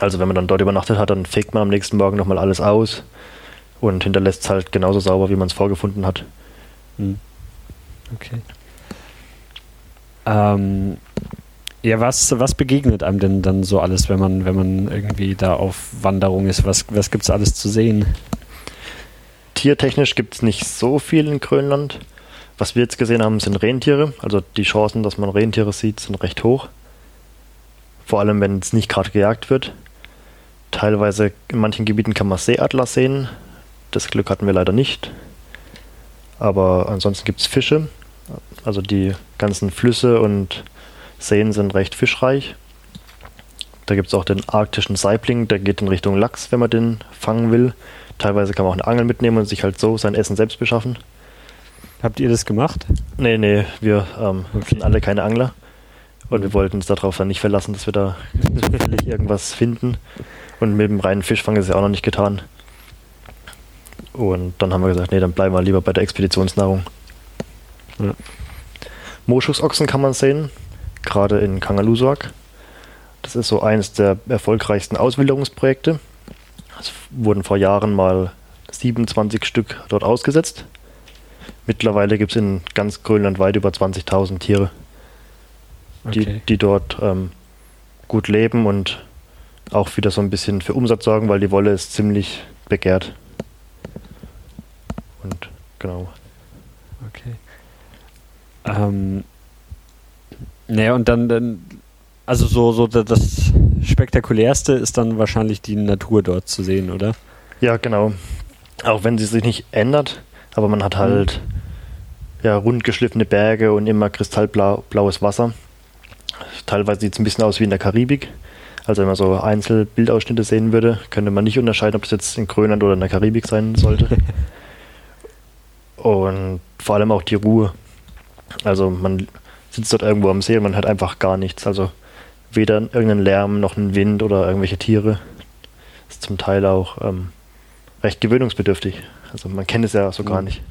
Also wenn man dann dort übernachtet hat, dann fegt man am nächsten Morgen nochmal alles aus und hinterlässt es halt genauso sauber, wie man es vorgefunden hat. Hm. Okay. Ähm, ja, was, was begegnet einem denn dann so alles, wenn man, wenn man irgendwie da auf Wanderung ist? Was, was gibt es alles zu sehen? Tiertechnisch gibt es nicht so viel in Grönland. Was wir jetzt gesehen haben, sind Rentiere. Also die Chancen, dass man Rentiere sieht, sind recht hoch. Vor allem, wenn es nicht gerade gejagt wird. Teilweise in manchen Gebieten kann man Seeadler sehen. Das Glück hatten wir leider nicht. Aber ansonsten gibt es Fische. Also die ganzen Flüsse und Seen sind recht fischreich. Da gibt es auch den arktischen Saibling, der geht in Richtung Lachs, wenn man den fangen will. Teilweise kann man auch eine Angel mitnehmen und sich halt so sein Essen selbst beschaffen. Habt ihr das gemacht? Nee, nee, wir ähm, okay. sind alle keine Angler. Und wir wollten uns darauf dann nicht verlassen, dass wir da irgendwas finden. Und mit dem reinen Fischfang ist es ja auch noch nicht getan. Und dann haben wir gesagt, nee, dann bleiben wir lieber bei der Expeditionsnahrung. Ja. Moschusochsen kann man sehen, gerade in Kangalusuak. Das ist so eines der erfolgreichsten Auswilderungsprojekte. Es wurden vor Jahren mal 27 Stück dort ausgesetzt. Mittlerweile gibt es in ganz Grönland weit über 20.000 Tiere, die, okay. die dort ähm, gut leben und auch wieder so ein bisschen für Umsatz sorgen, weil die Wolle ist ziemlich begehrt. Und genau. Okay. Ähm, naja, und dann, dann, also so, so das Spektakulärste ist dann wahrscheinlich die Natur dort zu sehen, oder? Ja, genau. Auch wenn sie sich nicht ändert, aber man hat halt mhm. ja, rund geschliffene Berge und immer kristallblaues Wasser. Teilweise sieht es ein bisschen aus wie in der Karibik. Also wenn man so Einzelbildausschnitte sehen würde, könnte man nicht unterscheiden, ob es jetzt in Grönland oder in der Karibik sein sollte. und vor allem auch die Ruhe. Also man sitzt dort irgendwo am See und man hört einfach gar nichts. Also weder irgendeinen Lärm noch einen Wind oder irgendwelche Tiere. Ist zum Teil auch ähm, recht gewöhnungsbedürftig. Also man kennt es ja so gar mhm. nicht.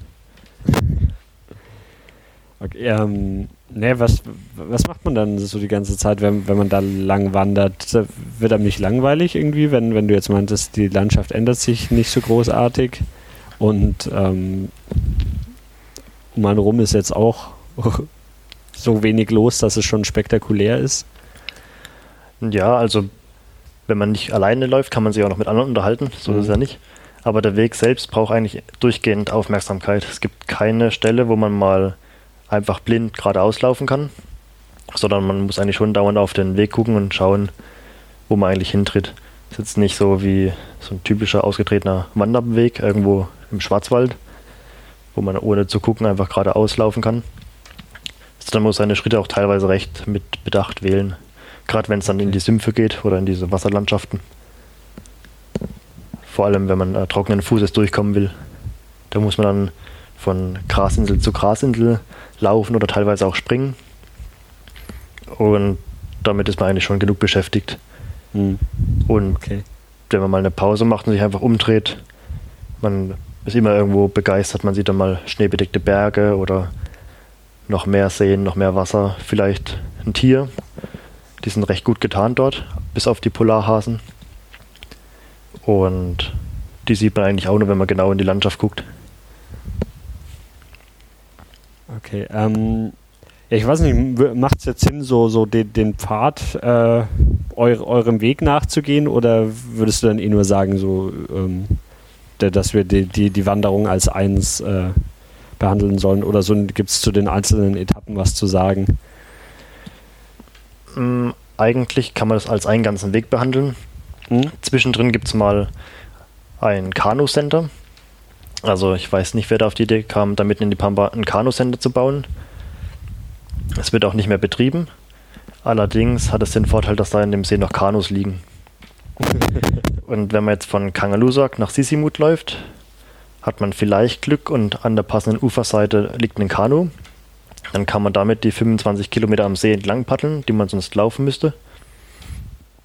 Okay, ähm, ne, was, was macht man dann so die ganze Zeit, wenn, wenn man da lang wandert? Wird einem nicht langweilig irgendwie, wenn, wenn du jetzt meintest, die Landschaft ändert sich nicht so großartig und ähm, um einen rum ist jetzt auch so wenig los, dass es schon spektakulär ist? Ja, also wenn man nicht alleine läuft, kann man sich auch noch mit anderen unterhalten, so mhm. ist es ja nicht. Aber der Weg selbst braucht eigentlich durchgehend Aufmerksamkeit. Es gibt keine Stelle, wo man mal einfach blind geradeaus laufen kann, sondern man muss eigentlich schon dauernd auf den Weg gucken und schauen, wo man eigentlich hintritt. Das ist jetzt nicht so wie so ein typischer ausgetretener Wanderweg irgendwo im Schwarzwald, wo man ohne zu gucken einfach geradeaus laufen kann. Sondern muss seine Schritte auch teilweise recht mit Bedacht wählen. Gerade wenn es dann in die Sümpfe geht oder in diese Wasserlandschaften. Vor allem, wenn man äh, trockenen Fußes durchkommen will. Da muss man dann von Grasinsel zu Grasinsel laufen oder teilweise auch springen. Und damit ist man eigentlich schon genug beschäftigt. Mhm. Und okay. wenn man mal eine Pause macht und sich einfach umdreht, man ist immer irgendwo begeistert. Man sieht dann mal schneebedeckte Berge oder noch mehr Seen, noch mehr Wasser, vielleicht ein Tier. Die sind recht gut getan dort, bis auf die Polarhasen. Und die sieht man eigentlich auch nur, wenn man genau in die Landschaft guckt. Okay, ähm, ja, ich weiß nicht, macht es jetzt Sinn, so, so den, den Pfad äh, eure, eurem Weg nachzugehen oder würdest du dann eh nur sagen, so, ähm, dass wir die, die, die Wanderung als eins äh, behandeln sollen oder so gibt es zu den einzelnen Etappen was zu sagen? Mm, eigentlich kann man das als einen ganzen Weg behandeln. Mhm. Zwischendrin gibt es mal ein Kanu-Center. Also ich weiß nicht, wer da auf die Idee kam, da mitten in die Pampa ein Kanu-Center zu bauen. Es wird auch nicht mehr betrieben. Allerdings hat es den Vorteil, dass da in dem See noch Kanus liegen. und wenn man jetzt von Kangalusak nach Sisimut läuft, hat man vielleicht Glück und an der passenden Uferseite liegt ein Kanu. Dann kann man damit die 25 Kilometer am See entlang paddeln, die man sonst laufen müsste.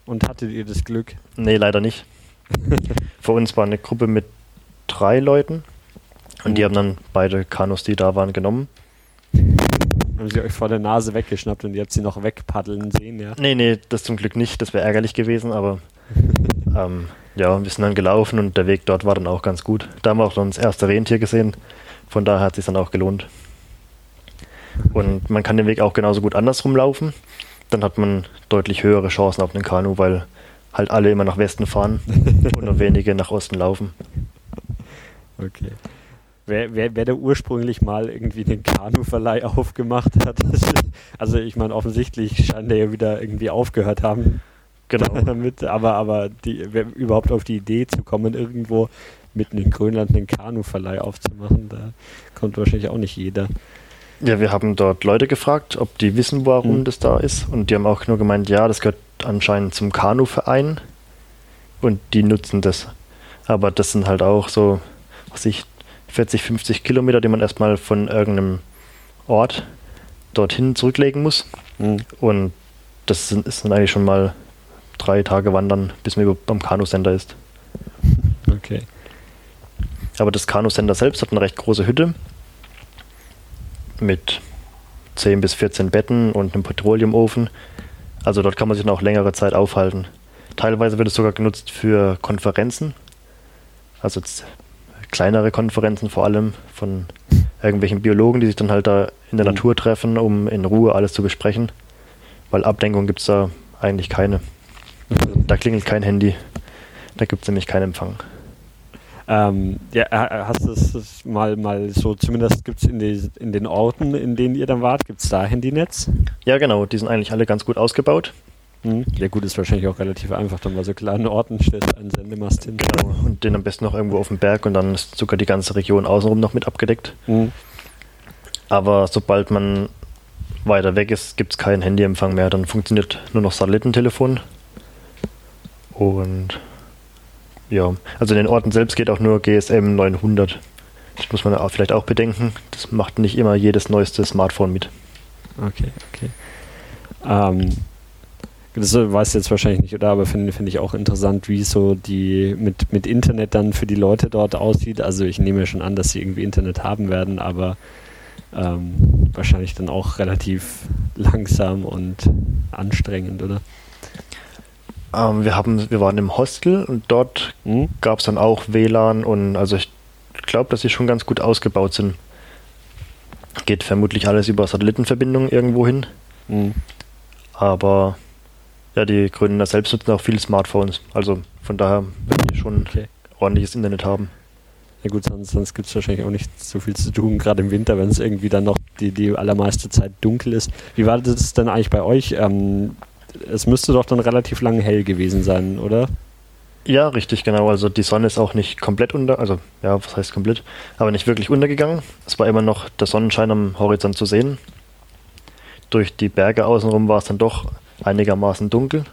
Und hattet ihr das Glück? Nee, leider nicht. Vor uns war eine Gruppe mit drei Leuten und die oh. haben dann beide Kanus, die da waren, genommen. Haben sie euch vor der Nase weggeschnappt und ihr habt sie noch wegpaddeln sehen, ja? Nee, nee, das zum Glück nicht. Das wäre ärgerlich gewesen, aber ähm, ja, wir sind dann gelaufen und der Weg dort war dann auch ganz gut. Da haben wir auch schon das erste Rentier gesehen. Von daher hat es sich dann auch gelohnt. Und man kann den Weg auch genauso gut andersrum laufen. Dann hat man deutlich höhere Chancen auf einen Kanu, weil halt alle immer nach Westen fahren und nur wenige nach Osten laufen. Okay. Wer, wer, wer da ursprünglich mal irgendwie den Kanuverleih aufgemacht hat, also ich meine, offensichtlich scheint er ja wieder irgendwie aufgehört haben. Genau. Damit, aber aber die, überhaupt auf die Idee zu kommen, irgendwo mitten in Grönland einen Kanuverleih aufzumachen, da kommt wahrscheinlich auch nicht jeder. Ja, wir haben dort Leute gefragt, ob die wissen, warum Mhm. das da ist. Und die haben auch nur gemeint, ja, das gehört anscheinend zum Kanuverein. Und die nutzen das. Aber das sind halt auch so, was ich, 40, 50 Kilometer, die man erstmal von irgendeinem Ort dorthin zurücklegen muss. Mhm. Und das sind, ist dann eigentlich schon mal drei Tage wandern, bis man beim Kanu-Center ist. Okay. Aber das Kanu-Center selbst hat eine recht große Hütte mit 10 bis 14 Betten und einem Petroleumofen. Also dort kann man sich dann auch längere Zeit aufhalten. Teilweise wird es sogar genutzt für Konferenzen. Also kleinere Konferenzen vor allem von irgendwelchen Biologen, die sich dann halt da in der Mhm. Natur treffen, um in Ruhe alles zu besprechen. Weil Ablenkung gibt es da eigentlich keine. Da klingelt kein Handy. Da gibt es nämlich keinen Empfang. Ähm, ja, äh, hast du es das mal, mal so, zumindest gibt es in, die, in den Orten, in denen ihr dann wart, gibt es da Handynetz? Ja, genau, die sind eigentlich alle ganz gut ausgebaut. Mhm. Ja gut, ist wahrscheinlich auch relativ einfach, dann bei so kleinen Orten stellst einen Sendemast hin. Genau. Und den am besten noch irgendwo auf dem Berg und dann ist sogar die ganze Region außenrum noch mit abgedeckt. Mhm. Aber sobald man weiter weg ist, gibt es keinen Handyempfang mehr. Dann funktioniert nur noch Satellitentelefon. Und ja, also in den Orten selbst geht auch nur GSM 900. Das muss man auch vielleicht auch bedenken. Das macht nicht immer jedes neueste Smartphone mit. Okay, okay. Ähm, das weißt du jetzt wahrscheinlich nicht, oder? Aber finde find ich auch interessant, wie so die mit, mit Internet dann für die Leute dort aussieht. Also ich nehme schon an, dass sie irgendwie Internet haben werden, aber ähm, wahrscheinlich dann auch relativ langsam und anstrengend, oder? Ähm, wir, haben, wir waren im Hostel und dort Hm? gab es dann auch WLAN und also ich glaube, dass sie schon ganz gut ausgebaut sind. Geht vermutlich alles über Satellitenverbindungen irgendwo hin, Hm. aber ja, die Gründer selbst nutzen auch viele Smartphones. Also von daher werden die schon Okay. ordentliches Internet haben. Ja gut, sonst, sonst gibt es wahrscheinlich auch nicht so viel zu tun, gerade im Winter, wenn es irgendwie dann noch die, die allermeiste Zeit dunkel ist. Wie war das denn eigentlich bei euch? Ähm, es müsste doch dann relativ lang hell gewesen sein, oder? Ja, richtig, genau. Also die Sonne ist auch nicht komplett unter, also ja, was heißt komplett, aber nicht wirklich untergegangen. Es war immer noch der Sonnenschein am Horizont zu sehen. Durch die Berge außenrum war es dann doch einigermaßen dunkel,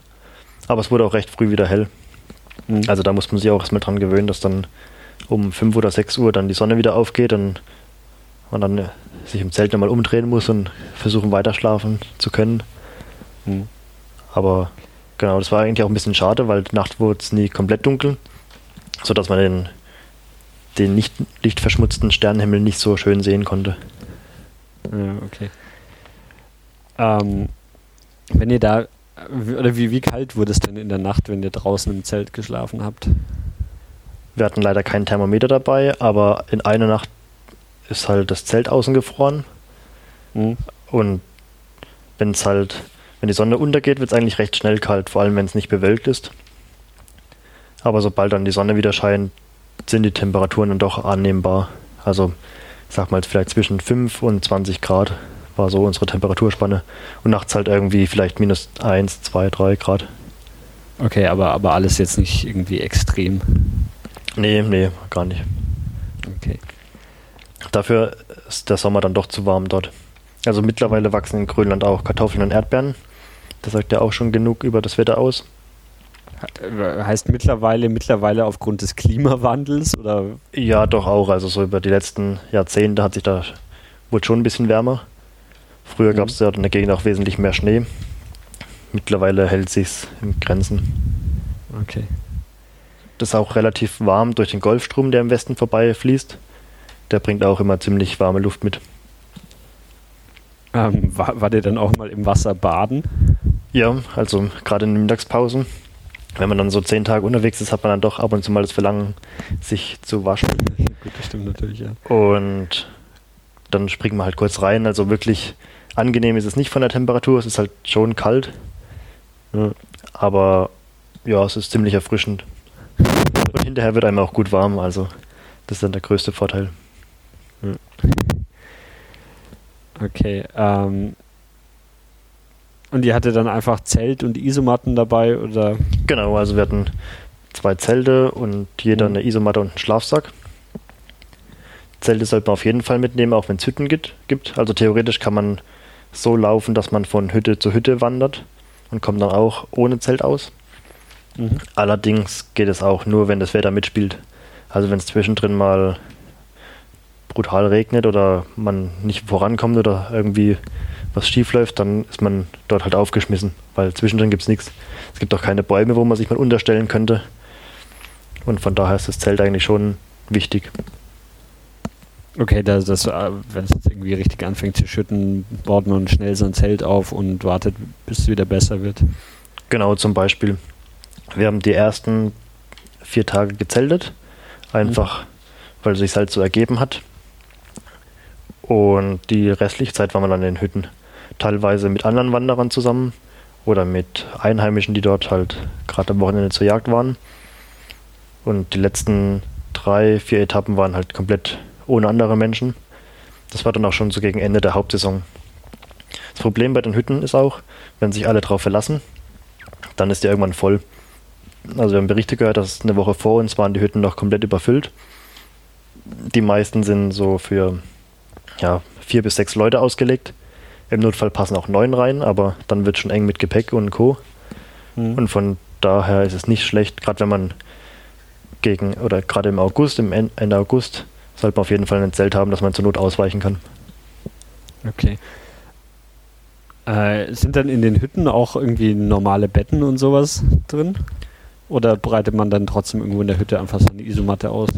aber es wurde auch recht früh wieder hell. Hm. Also da muss man sich auch erstmal dran gewöhnen, dass dann um 5 oder 6 Uhr dann die Sonne wieder aufgeht und man dann äh, sich im Zelt nochmal umdrehen muss und versuchen weiter schlafen zu können. Hm. Aber genau, das war eigentlich auch ein bisschen schade, weil die Nacht wurde es nie komplett dunkel, sodass man den, den nicht lichtverschmutzten Sternenhimmel nicht so schön sehen konnte. Ja, okay. Ähm, wenn ihr da, oder wie, wie kalt wurde es denn in der Nacht, wenn ihr draußen im Zelt geschlafen habt? Wir hatten leider kein Thermometer dabei, aber in einer Nacht ist halt das Zelt außen gefroren Hm? und wenn es halt, wenn die Sonne untergeht, wird es eigentlich recht schnell kalt, vor allem wenn es nicht bewölkt ist. Aber sobald dann die Sonne wieder scheint, sind die Temperaturen dann doch annehmbar. Also, ich sag mal, vielleicht zwischen 5 und 20 Grad war so unsere Temperaturspanne. Und nachts halt irgendwie vielleicht minus 1, 2, 3 Grad. Okay, aber, aber alles jetzt nicht irgendwie extrem. Nee, nee, gar nicht. Okay. Dafür ist der Sommer dann doch zu warm dort. Also mittlerweile wachsen in Grönland auch Kartoffeln und Erdbeeren. Das sagt ja auch schon genug über das Wetter aus. He- Heißt mittlerweile, mittlerweile aufgrund des Klimawandels oder? Ja, doch auch. Also so über die letzten Jahrzehnte hat sich da wurde schon ein bisschen wärmer. Früher Mhm. gab es ja in der Gegend auch wesentlich mehr Schnee. Mittlerweile hält sich's in Grenzen. Okay. Das ist auch relativ warm durch den Golfstrom, der im Westen vorbei fließt. Der bringt auch immer ziemlich warme Luft mit. Ähm, war, war der dann auch mal im Wasser baden? Ja, also gerade in den Mittagspausen. Wenn man dann so zehn Tage unterwegs ist, hat man dann doch ab und zu mal das Verlangen, sich zu waschen. Gut, das stimmt natürlich, ja. Und dann springen wir halt kurz rein. Also wirklich angenehm ist es nicht von der Temperatur. Es ist halt schon kalt. Ja. Aber ja, es ist ziemlich erfrischend. Und hinterher wird einem auch gut warm. Also das ist dann der größte Vorteil. Okay. Ähm, und ihr hattet dann einfach Zelt und Isomatten dabei oder? Genau, also wir hatten zwei Zelte und jeder Mhm. eine Isomatte und einen Schlafsack. Zelte sollte man auf jeden Fall mitnehmen, auch wenn es Hütten gibt. Also theoretisch kann man so laufen, dass man von Hütte zu Hütte wandert und kommt dann auch ohne Zelt aus. Mhm. Allerdings geht es auch nur, wenn das Wetter mitspielt. Also wenn es zwischendrin mal brutal regnet oder man nicht vorankommt oder irgendwie was schief läuft, dann ist man dort halt aufgeschmissen, weil zwischendrin gibt es nichts. Es gibt auch keine Bäume, wo man sich mal unterstellen könnte. Und von daher ist das Zelt eigentlich schon wichtig. Okay, das, das, äh, wenn es jetzt irgendwie richtig anfängt zu schütten, baut man schnell so ein Zelt auf und wartet, bis es wieder besser wird. Genau, zum Beispiel. Wir haben die ersten vier Tage gezeltet, einfach mhm. weil es sich halt so ergeben hat. Und die restliche Zeit waren wir dann in den Hütten. Teilweise mit anderen Wanderern zusammen oder mit Einheimischen, die dort halt gerade am Wochenende zur Jagd waren. Und die letzten drei, vier Etappen waren halt komplett ohne andere Menschen. Das war dann auch schon so gegen Ende der Hauptsaison. Das Problem bei den Hütten ist auch, wenn sich alle drauf verlassen, dann ist die irgendwann voll. Also wir haben Berichte gehört, dass eine Woche vor uns waren die Hütten noch komplett überfüllt. Die meisten sind so für ja, vier bis sechs Leute ausgelegt. Im Notfall passen auch neun rein, aber dann wird schon eng mit Gepäck und Co. Mhm. Und von daher ist es nicht schlecht, gerade wenn man gegen oder gerade im August, im Ende August, sollte man auf jeden Fall ein Zelt haben, dass man zur Not ausweichen kann. Okay. Äh, sind dann in den Hütten auch irgendwie normale Betten und sowas drin? Oder breitet man dann trotzdem irgendwo in der Hütte einfach so eine Isomatte aus?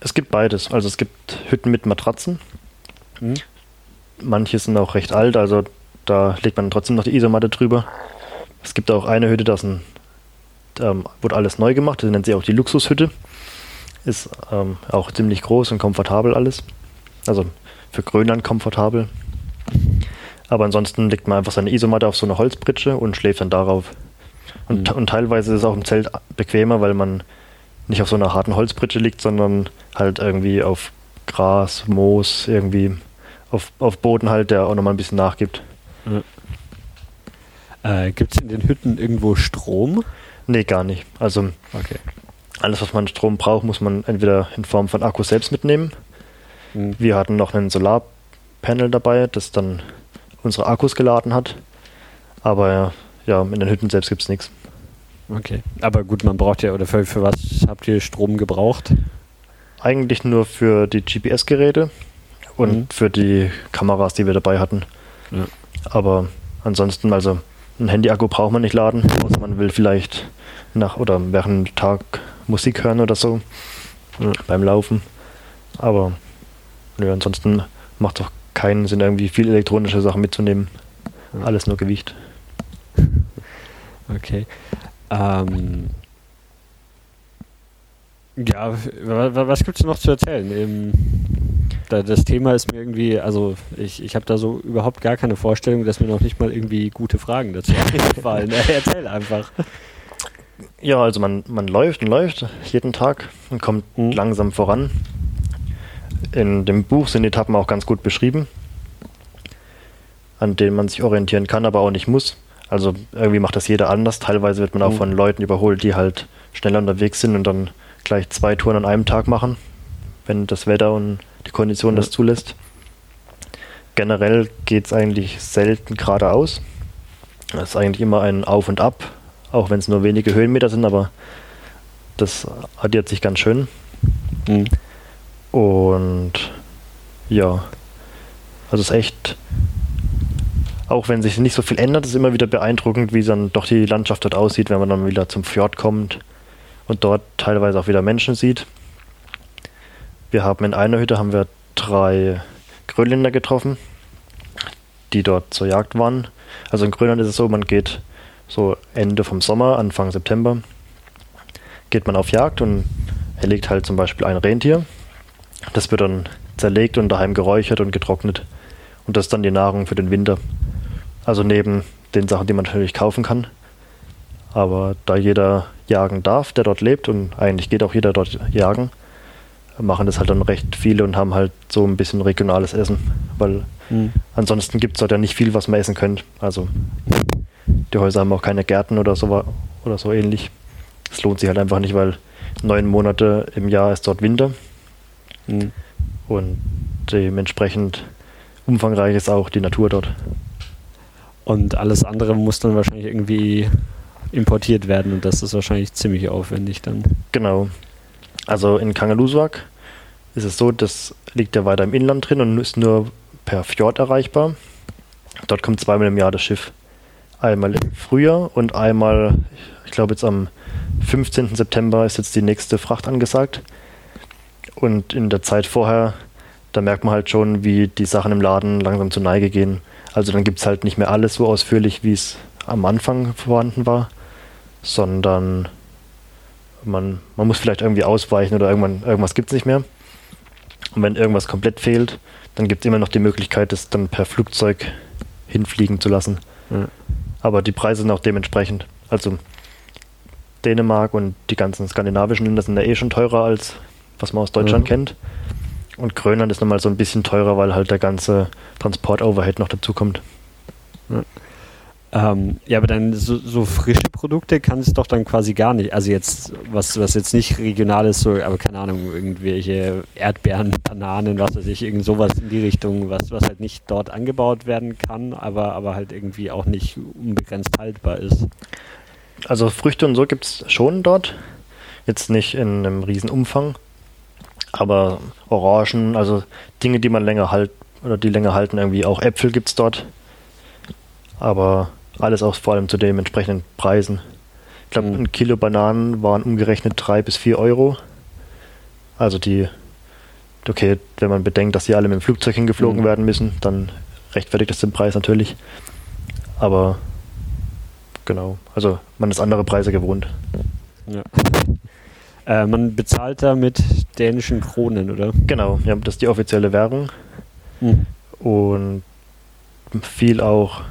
Es gibt beides. Also es gibt Hütten mit Matratzen. Mhm. Manche sind auch recht alt, also da legt man trotzdem noch die Isomatte drüber. Es gibt auch eine Hütte, das ein, ähm, wurde alles neu gemacht, das nennt sie auch die Luxushütte. Ist ähm, auch ziemlich groß und komfortabel alles. Also für Grönland komfortabel. Aber ansonsten legt man einfach seine Isomatte auf so eine Holzpritsche und schläft dann darauf. Und, mhm. und teilweise ist es auch im Zelt bequemer, weil man nicht auf so einer harten Holzpritsche liegt, sondern halt irgendwie auf Gras, Moos, irgendwie auf, auf Boden halt, der auch nochmal ein bisschen nachgibt. Mhm. Äh, Gibt es in den Hütten irgendwo Strom? Nee, gar nicht. Also okay alles, was man Strom braucht, muss man entweder in Form von Akku selbst mitnehmen. Mhm. Wir hatten noch einen Solarpanel dabei, das dann unsere Akkus geladen hat. Aber ja, in den Hütten selbst gibt es nichts. Okay. Aber gut, man braucht ja, oder für, für was habt ihr Strom gebraucht? Eigentlich nur für die GPS-Geräte und mhm. für die Kameras, die wir dabei hatten. Ja. Aber ansonsten, also ein Handy-Akku braucht man nicht laden, außer man will vielleicht nach oder während dem Tag Musik hören oder so ja. beim Laufen. Aber nö, ansonsten macht es auch keinen Sinn, irgendwie viel elektronische Sachen mitzunehmen. Ja. Alles nur Gewicht. Okay. Ähm, ja, was gibt es noch zu erzählen? Eben, das Thema ist mir irgendwie, also ich, ich habe da so überhaupt gar keine Vorstellung, dass mir noch nicht mal irgendwie gute Fragen dazu einfallen. Erzähl einfach. Ja, also man, man läuft und läuft jeden Tag und kommt mhm. langsam voran. In dem Buch sind Etappen auch ganz gut beschrieben, an denen man sich orientieren kann, aber auch nicht muss. Also irgendwie macht das jeder anders. Teilweise wird man auch mhm. von Leuten überholt, die halt schneller unterwegs sind und dann gleich zwei Touren an einem Tag machen, wenn das Wetter und die Kondition das zulässt. Generell geht es eigentlich selten geradeaus. Es ist eigentlich immer ein Auf und Ab auch wenn es nur wenige Höhenmeter sind, aber das addiert sich ganz schön. Mhm. Und ja, also es ist echt, auch wenn sich nicht so viel ändert, ist immer wieder beeindruckend, wie dann doch die Landschaft dort aussieht, wenn man dann wieder zum Fjord kommt und dort teilweise auch wieder Menschen sieht. Wir haben in einer Hütte haben wir drei Grönländer getroffen, die dort zur Jagd waren. Also in Grönland ist es so, man geht so Ende vom Sommer, Anfang September, geht man auf Jagd und erlegt halt zum Beispiel ein Rentier. Das wird dann zerlegt und daheim geräuchert und getrocknet. Und das ist dann die Nahrung für den Winter. Also neben den Sachen, die man natürlich kaufen kann. Aber da jeder jagen darf, der dort lebt, und eigentlich geht auch jeder dort jagen, machen das halt dann recht viele und haben halt so ein bisschen regionales Essen. Weil mhm. ansonsten gibt es dort ja nicht viel, was man essen könnte. Also die Häuser haben auch keine Gärten oder so, oder so ähnlich. Es lohnt sich halt einfach nicht, weil neun Monate im Jahr ist dort Winter. Mhm. Und dementsprechend umfangreich ist auch die Natur dort. Und alles andere muss dann wahrscheinlich irgendwie importiert werden und das ist wahrscheinlich ziemlich aufwendig dann. Genau. Also in Kangalusuak ist es so, das liegt ja weiter im Inland drin und ist nur per Fjord erreichbar. Dort kommt zweimal im Jahr das Schiff. Einmal im Frühjahr und einmal, ich glaube jetzt am 15. September ist jetzt die nächste Fracht angesagt. Und in der Zeit vorher, da merkt man halt schon, wie die Sachen im Laden langsam zur Neige gehen. Also dann gibt es halt nicht mehr alles so ausführlich, wie es am Anfang vorhanden war, sondern man, man muss vielleicht irgendwie ausweichen oder irgendwann, irgendwas gibt es nicht mehr. Und wenn irgendwas komplett fehlt, dann gibt es immer noch die Möglichkeit, es dann per Flugzeug hinfliegen zu lassen. Ja. Aber die Preise sind auch dementsprechend. Also Dänemark und die ganzen skandinavischen Länder sind ja eh schon teurer als was man aus Deutschland mhm. kennt. Und Grönland ist nochmal so ein bisschen teurer, weil halt der ganze Transport-Overhead noch dazu kommt. Ja. Ähm, ja, aber dann so, so, frische Produkte kann es doch dann quasi gar nicht. Also jetzt, was, was jetzt nicht regional ist, so, aber keine Ahnung, irgendwelche Erdbeeren, Bananen, was weiß ich, irgend sowas in die Richtung, was, was halt nicht dort angebaut werden kann, aber, aber halt irgendwie auch nicht unbegrenzt haltbar ist. Also Früchte und so gibt es schon dort. Jetzt nicht in einem riesen Umfang. Aber Orangen, also Dinge, die man länger halt oder die länger halten, irgendwie auch Äpfel gibt es dort. Aber alles auch vor allem zu den entsprechenden Preisen. Ich glaube, mhm. ein Kilo Bananen waren umgerechnet drei bis vier Euro. Also die, okay, wenn man bedenkt, dass sie alle mit dem Flugzeug hingeflogen mhm. werden müssen, dann rechtfertigt das den Preis natürlich. Aber genau, also man ist andere Preise gewohnt. Ja. Äh, man bezahlt da mit dänischen Kronen, oder? Genau, ja, das ist die offizielle Währung. Mhm. Und viel auch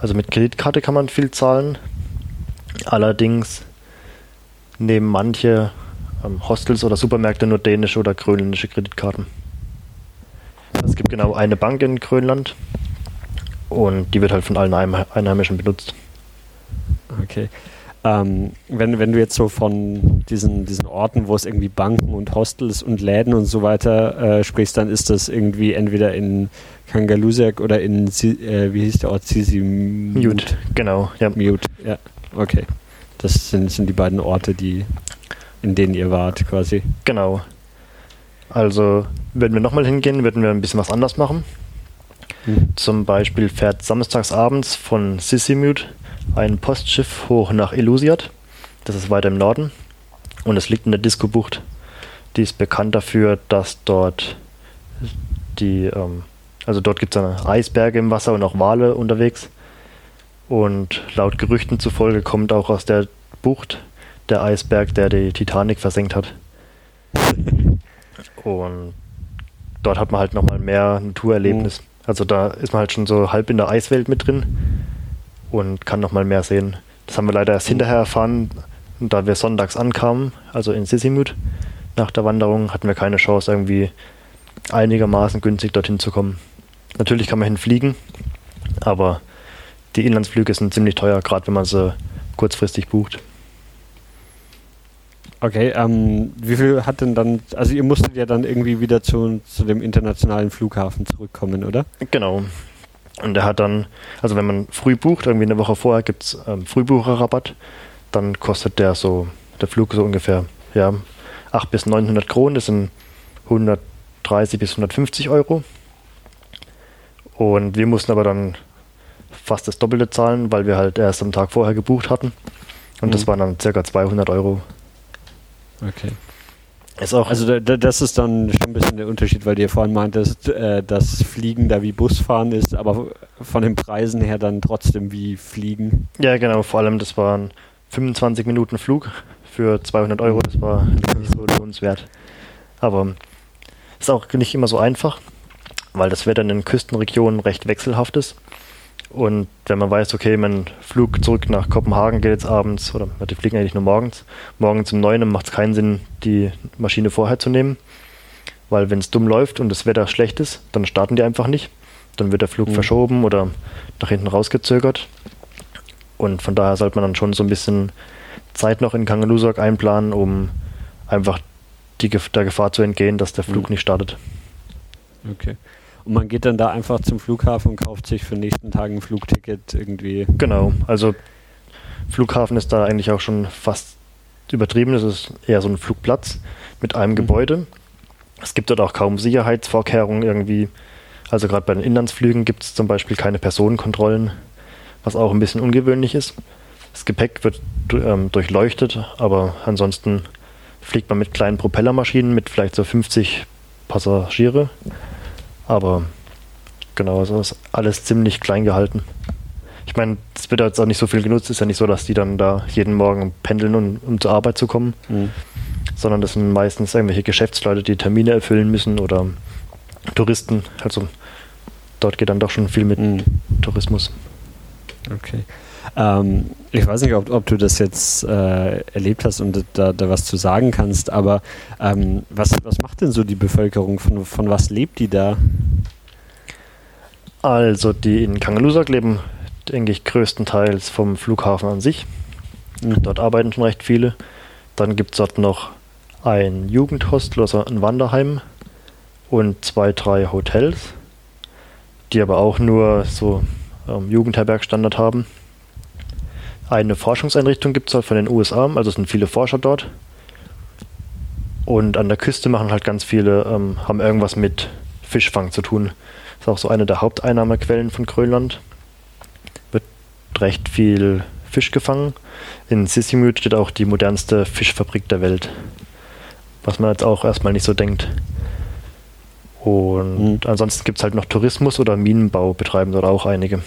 also mit Kreditkarte kann man viel zahlen. Allerdings nehmen manche ähm, Hostels oder Supermärkte nur dänische oder grönländische Kreditkarten. Es gibt genau eine Bank in Grönland und die wird halt von allen Einheimischen benutzt. Okay. Ähm, wenn, wenn du jetzt so von diesen, diesen Orten, wo es irgendwie Banken und Hostels und Läden und so weiter äh, sprichst, dann ist das irgendwie entweder in Kangalusek oder in, äh, wie hieß der Ort? Sisi Mute. Genau, ja. Mute, ja. Okay. Das sind, sind die beiden Orte, die, in denen ihr wart, quasi. Genau. Also, wenn wir nochmal hingehen, würden wir ein bisschen was anders machen. Hm. Zum Beispiel fährt samstags abends von Sissimut ein Postschiff hoch nach Elusiat. Das ist weiter im Norden. Und es liegt in der Disco-Bucht. Die ist bekannt dafür, dass dort die, ähm, also dort gibt es Eisberge im Wasser und auch Wale unterwegs. Und laut Gerüchten zufolge kommt auch aus der Bucht der Eisberg, der die Titanic versenkt hat. Und dort hat man halt nochmal mehr Naturerlebnis. Mhm. Also da ist man halt schon so halb in der Eiswelt mit drin und kann nochmal mehr sehen. Das haben wir leider erst hinterher erfahren, da wir sonntags ankamen, also in Sissimut. Nach der Wanderung hatten wir keine Chance, irgendwie einigermaßen günstig dorthin zu kommen. Natürlich kann man hinfliegen, aber die Inlandsflüge sind ziemlich teuer, gerade wenn man sie kurzfristig bucht. Okay, ähm, wie viel hat denn dann, also ihr musstet ja dann irgendwie wieder zu, zu dem internationalen Flughafen zurückkommen, oder? Genau. Und der hat dann, also wenn man früh bucht, irgendwie eine Woche vorher gibt es ähm, Frühbucherrabatt, dann kostet der so, der Flug so ungefähr, ja, 800 bis 900 Kronen, das sind 130 bis 150 Euro. Und wir mussten aber dann fast das Doppelte zahlen, weil wir halt erst am Tag vorher gebucht hatten. Und mhm. das waren dann circa 200 Euro. Okay. Ist auch also da, das ist dann schon ein bisschen der Unterschied, weil du ja vorhin meintest, äh, dass Fliegen da wie Busfahren ist, aber von den Preisen her dann trotzdem wie Fliegen. Ja, genau. Vor allem, das waren 25 Minuten Flug für 200 Euro. Das war nicht so lohnenswert. Aber ist auch nicht immer so einfach, weil das Wetter in den Küstenregionen recht wechselhaft ist. Und wenn man weiß, okay, mein Flug zurück nach Kopenhagen geht jetzt abends, oder die fliegen eigentlich nur morgens, morgens um 9 macht es keinen Sinn, die Maschine vorher zu nehmen. Weil wenn es dumm läuft und das Wetter schlecht ist, dann starten die einfach nicht. Dann wird der Flug mhm. verschoben oder nach hinten rausgezögert. Und von daher sollte man dann schon so ein bisschen Zeit noch in Kangalusok einplanen, um einfach die, der Gefahr zu entgehen, dass der Flug mhm. nicht startet. Okay. Und man geht dann da einfach zum Flughafen und kauft sich für den nächsten Tag ein Flugticket irgendwie. Genau, also Flughafen ist da eigentlich auch schon fast übertrieben. Es ist eher so ein Flugplatz mit einem mhm. Gebäude. Es gibt dort auch kaum Sicherheitsvorkehrungen irgendwie. Also gerade bei den Inlandsflügen gibt es zum Beispiel keine Personenkontrollen, was auch ein bisschen ungewöhnlich ist. Das Gepäck wird ähm, durchleuchtet, aber ansonsten fliegt man mit kleinen Propellermaschinen mit vielleicht so 50 Passagiere. Aber genau, so ist alles ziemlich klein gehalten. Ich meine, es wird jetzt auch nicht so viel genutzt. Ist ja nicht so, dass die dann da jeden Morgen pendeln, um, um zur Arbeit zu kommen. Mhm. Sondern das sind meistens irgendwelche Geschäftsleute, die Termine erfüllen müssen oder Touristen. Also dort geht dann doch schon viel mit mhm. Tourismus. Okay. Ähm, ich weiß nicht, ob, ob du das jetzt äh, erlebt hast und da, da, was zu sagen kannst, aber ähm, was, was macht denn so die Bevölkerung? Von, von was lebt die da? Also die in Kangalusak leben, denke ich, größtenteils vom Flughafen an sich. Mhm. Dort arbeiten schon recht viele. Dann gibt es dort noch ein Jugendhostel, also ein Wanderheim und zwei, drei Hotels, die aber auch nur so ähm, Jugendherbergstandard haben. Eine Forschungseinrichtung gibt es dort von den USA, also sind viele Forscher dort. Und an der Küste machen halt ganz viele, ähm, haben irgendwas mit Fischfang zu tun. Das ist auch so eine der Haupteinnahmequellen von Grönland. Wird recht viel Fisch gefangen. In Sissimut steht auch die modernste Fischfabrik der Welt. Was man jetzt auch erstmal nicht so denkt. Und mhm. ansonsten gibt es halt noch Tourismus oder Minenbau betreiben dort auch einige.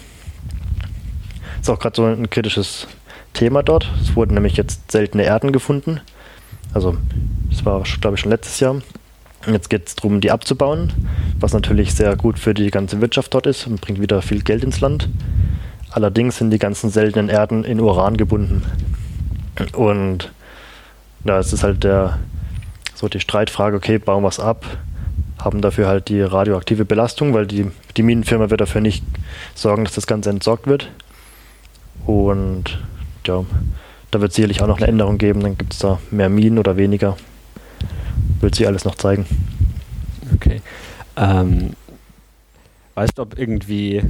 Ist auch gerade so ein kritisches Thema dort. Es wurden nämlich jetzt seltene Erden gefunden. Also, das war, glaube ich, schon letztes Jahr. Jetzt geht es darum, die abzubauen, was natürlich sehr gut für die ganze Wirtschaft dort ist und bringt wieder viel Geld ins Land. Allerdings sind die ganzen seltenen Erden in Uran gebunden. Und da ist es halt der, so die Streitfrage, okay, bauen wir es ab, haben dafür halt die radioaktive Belastung, weil die, die Minenfirma wird dafür nicht sorgen, dass das Ganze entsorgt wird. Und ja, da wird sicherlich auch noch eine Änderung geben. Dann gibt es da mehr Minen oder weniger. Wird sich alles noch zeigen. Okay. Ähm, weißt du, ob irgendwie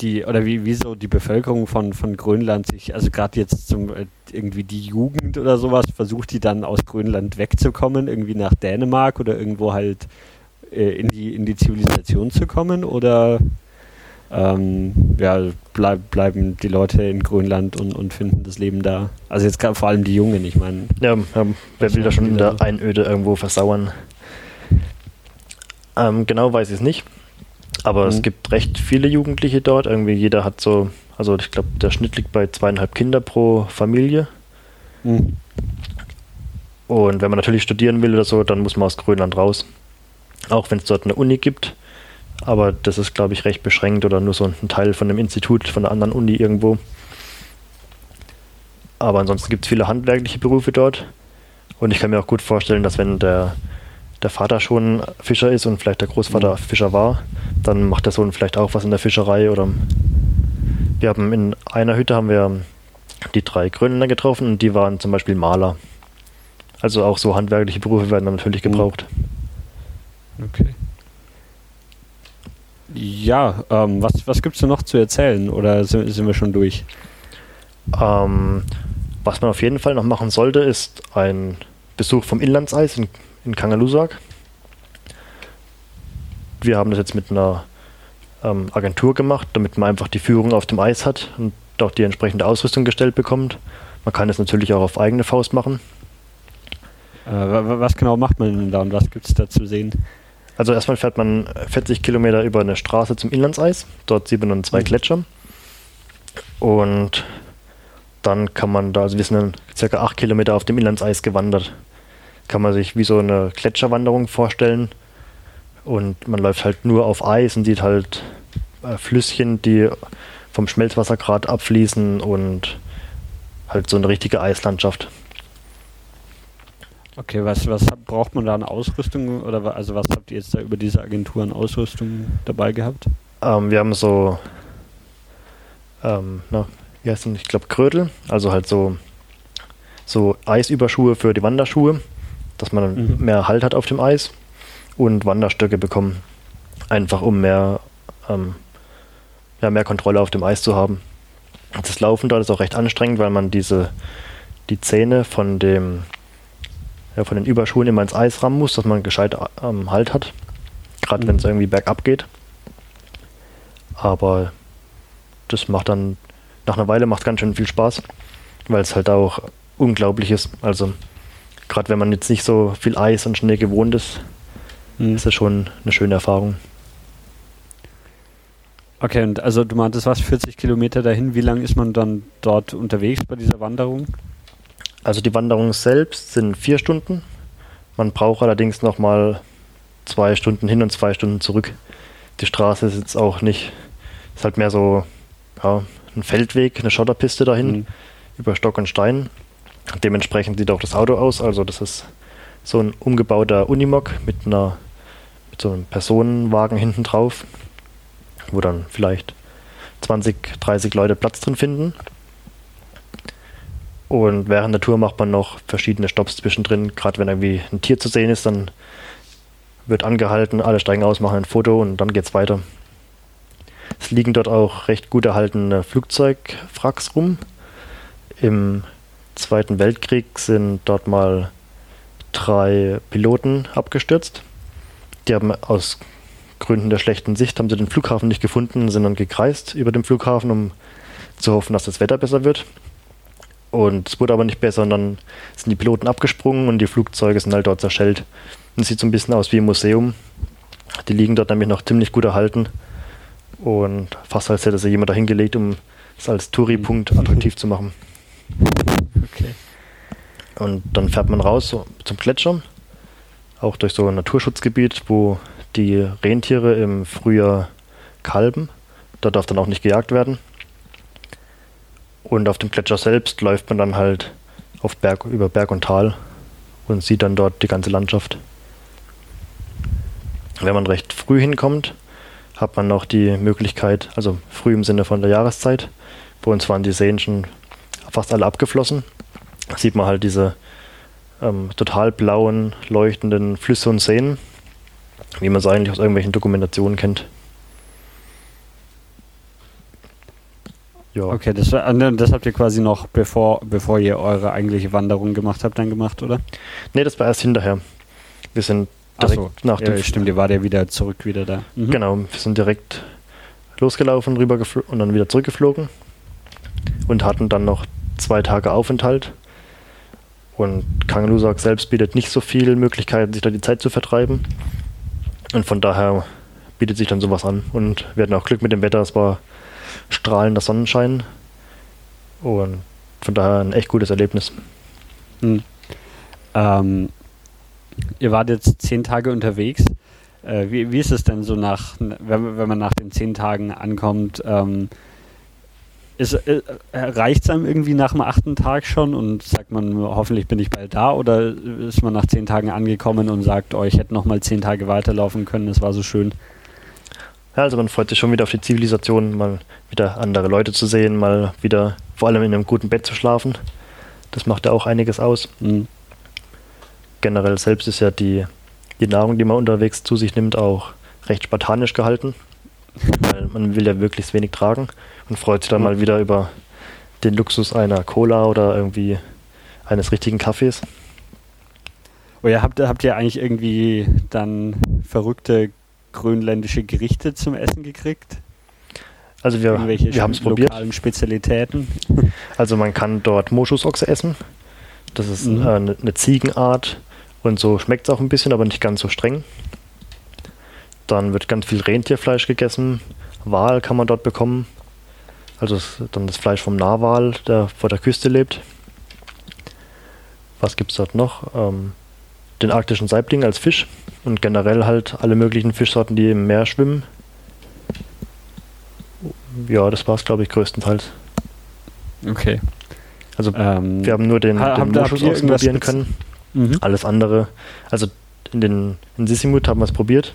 die, oder wie, wieso die Bevölkerung von, von Grönland sich, also gerade jetzt zum, äh, irgendwie die Jugend oder sowas, versucht die dann aus Grönland wegzukommen, irgendwie nach Dänemark oder irgendwo halt äh, in, die, in die Zivilisation zu kommen? Oder ähm, ja, bleib, bleiben die Leute in Grönland und, und finden das Leben da. Also jetzt vor allem die Jungen, ich meine. Ja, ja, wer will da schon in der Einöde irgendwo versauern? Ähm, genau weiß ich es nicht. Aber mhm. es gibt recht viele Jugendliche dort. Irgendwie jeder hat so, also ich glaube, der Schnitt liegt bei zweieinhalb Kinder pro Familie. Mhm. Und wenn man natürlich studieren will oder so, dann muss man aus Grönland raus. Auch wenn es dort eine Uni gibt aber das ist, glaube ich, recht beschränkt oder nur so ein Teil von einem Institut, von einer anderen Uni irgendwo. Aber ansonsten gibt es viele handwerkliche Berufe dort. Und ich kann mir auch gut vorstellen, dass wenn der, der Vater schon Fischer ist und vielleicht der Großvater mhm. Fischer war, dann macht der Sohn vielleicht auch was in der Fischerei. Oder wir haben in einer Hütte haben wir die drei Grönländer getroffen und die waren zum Beispiel Maler. Also auch so handwerkliche Berufe werden natürlich mhm. gebraucht. Okay. Ja, ähm, was, was gibt es noch zu erzählen oder sind, sind wir schon durch? Ähm, was man auf jeden Fall noch machen sollte, ist ein Besuch vom Inlandseis in, in Kangalusak. Wir haben das jetzt mit einer ähm, Agentur gemacht, damit man einfach die Führung auf dem Eis hat und auch die entsprechende Ausrüstung gestellt bekommt. Man kann es natürlich auch auf eigene Faust machen. Äh, was genau macht man denn da und was gibt es da zu sehen? Also erstmal fährt man 40 Kilometer über eine Straße zum Inlandseis. Dort sieht man dann zwei mhm. Gletscher. Und dann kann man da, also wir sind dann circa 8 Kilometer auf dem Inlandseis gewandert. Kann man sich wie so eine Gletscherwanderung vorstellen. Und man läuft halt nur auf Eis und sieht halt äh, Flüsschen, die vom Schmelzwassergrad abfließen und halt so eine richtige Eislandschaft. Okay, was, was braucht man da an Ausrüstung oder also was habt ihr jetzt da über diese Agentur an Ausrüstung dabei gehabt? Ähm, wir haben so, ähm, na, wie heißt denn, ich glaube Krödel, also halt so, so Eisüberschuhe für die Wanderschuhe, dass man mhm. mehr Halt hat auf dem Eis und Wanderstöcke bekommen. Einfach um mehr, ähm, ja, mehr Kontrolle auf dem Eis zu haben. Das Laufen dort ist auch recht anstrengend, weil man diese die Zähne von dem ja, von den Überschuhen immer ins Eis rammen muss, dass man gescheit ähm, Halt hat. Gerade mhm. wenn es irgendwie bergab geht. Aber das macht dann, nach einer Weile macht ganz schön viel Spaß, weil es halt auch unglaublich ist. Also gerade wenn man jetzt nicht so viel Eis und Schnee gewohnt ist, mhm. ist das schon eine schöne Erfahrung. Okay, und also du meintest was, 40 Kilometer dahin, wie lange ist man dann dort unterwegs bei dieser Wanderung? Also die Wanderung selbst sind vier Stunden. Man braucht allerdings nochmal zwei Stunden hin und zwei Stunden zurück. Die Straße ist jetzt auch nicht, ist halt mehr so ja, ein Feldweg, eine Schotterpiste dahin mhm. über Stock und Stein. Dementsprechend sieht auch das Auto aus. Also das ist so ein umgebauter Unimog mit einer mit so einem Personenwagen hinten drauf, wo dann vielleicht 20, 30 Leute Platz drin finden. Und während der Tour macht man noch verschiedene Stops zwischendrin. Gerade wenn irgendwie ein Tier zu sehen ist, dann wird angehalten, alle steigen aus, machen ein Foto und dann geht's weiter. Es liegen dort auch recht gut erhaltene Flugzeugwracks rum. Im Zweiten Weltkrieg sind dort mal drei Piloten abgestürzt. Die haben aus Gründen der schlechten Sicht haben sie den Flughafen nicht gefunden, sind dann gekreist über dem Flughafen, um zu hoffen, dass das Wetter besser wird. Und es wurde aber nicht besser und dann sind die Piloten abgesprungen und die Flugzeuge sind halt dort zerschellt. Und es sieht so ein bisschen aus wie ein Museum. Die liegen dort nämlich noch ziemlich gut erhalten. Und fast als hätte sie jemand dahingelegt, um es als Touri-Punkt attraktiv zu machen. Okay. Und dann fährt man raus so, zum Gletscher, auch durch so ein Naturschutzgebiet, wo die Rentiere im Frühjahr kalben. Da darf dann auch nicht gejagt werden. Und auf dem Gletscher selbst läuft man dann halt auf Berg, über Berg und Tal und sieht dann dort die ganze Landschaft. Wenn man recht früh hinkommt, hat man noch die Möglichkeit, also früh im Sinne von der Jahreszeit, bei uns waren die Seen schon fast alle abgeflossen, sieht man halt diese ähm, total blauen, leuchtenden Flüsse und Seen, wie man es eigentlich aus irgendwelchen Dokumentationen kennt. Ja. Okay, das, das habt ihr quasi noch bevor, bevor ihr eure eigentliche Wanderung gemacht habt, dann gemacht, oder? Nee, das war erst hinterher. Wir sind direkt so. nach dem. Ja, stimmt, ihr wart ja wieder zurück, wieder da. Mhm. Genau, wir sind direkt losgelaufen, rüber und dann wieder zurückgeflogen und hatten dann noch zwei Tage Aufenthalt. Und Kangalusak selbst bietet nicht so viele Möglichkeiten, sich da die Zeit zu vertreiben. Und von daher bietet sich dann sowas an. Und wir hatten auch Glück mit dem Wetter. Es war strahlender Sonnenschein. Und von daher ein echt gutes Erlebnis. Hm. Ähm, ihr wart jetzt zehn Tage unterwegs. Äh, wie, wie, ist es denn so nach, wenn, wenn man nach den zehn Tagen ankommt? Ähm, äh, Reicht es einem irgendwie nach dem achten Tag schon und sagt man, hoffentlich bin ich bald da? Oder ist man nach zehn Tagen angekommen und sagt, oh, ich hätte noch mal zehn Tage weiterlaufen können, es war so schön? Ja, also man freut sich schon wieder auf die Zivilisation, mal wieder andere Leute zu sehen, mal wieder vor allem in einem guten Bett zu schlafen. Das macht ja auch einiges aus. Mhm. Generell selbst ist ja die, die Nahrung, die man unterwegs zu sich nimmt, auch recht spartanisch gehalten. Weil man will ja möglichst wenig tragen und freut sich dann mhm. mal wieder über den Luxus einer Cola oder irgendwie eines richtigen Kaffees. Oh ja, habt, habt ihr eigentlich irgendwie dann verrückte grönländische Gerichte zum Essen gekriegt? Also wir, wir haben es probiert. Spezialitäten. Also man kann dort Moschusochse essen. Das ist mhm. äh, eine, eine Ziegenart und so schmeckt es auch ein bisschen, aber nicht ganz so streng. Dann wird ganz viel Rentierfleisch gegessen. Wal kann man dort bekommen. Also dann das Fleisch vom Narwal, der vor der Küste lebt. Was gibt es dort noch? Ähm, den arktischen Saibling als Fisch und generell halt alle möglichen Fischsorten, die im Meer schwimmen. Ja, das war es, glaube ich, größtenteils. Okay. Also ähm, wir haben nur den, ha, den Moschus ausprobieren können. Mhm. Alles andere, also in den in Sissimut haben wir es probiert,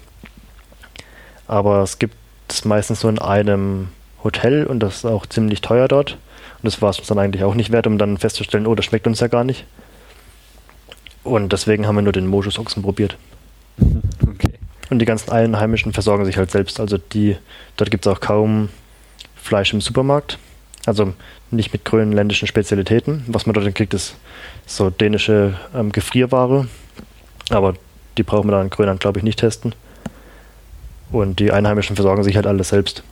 aber es gibt es meistens nur in einem Hotel und das ist auch ziemlich teuer dort. Und das war es uns dann eigentlich auch nicht wert, um dann festzustellen, oh, das schmeckt uns ja gar nicht. Und deswegen haben wir nur den Moschus-Ochsen probiert. Okay. Und die ganzen Einheimischen versorgen sich halt selbst. Also die, dort gibt es auch kaum Fleisch im Supermarkt. Also nicht mit grönländischen Spezialitäten. Was man dort kriegt, ist so dänische ähm, Gefrierware. Aber die brauchen wir dann in Grönland, glaube ich, nicht testen. Und die Einheimischen versorgen sich halt alles selbst.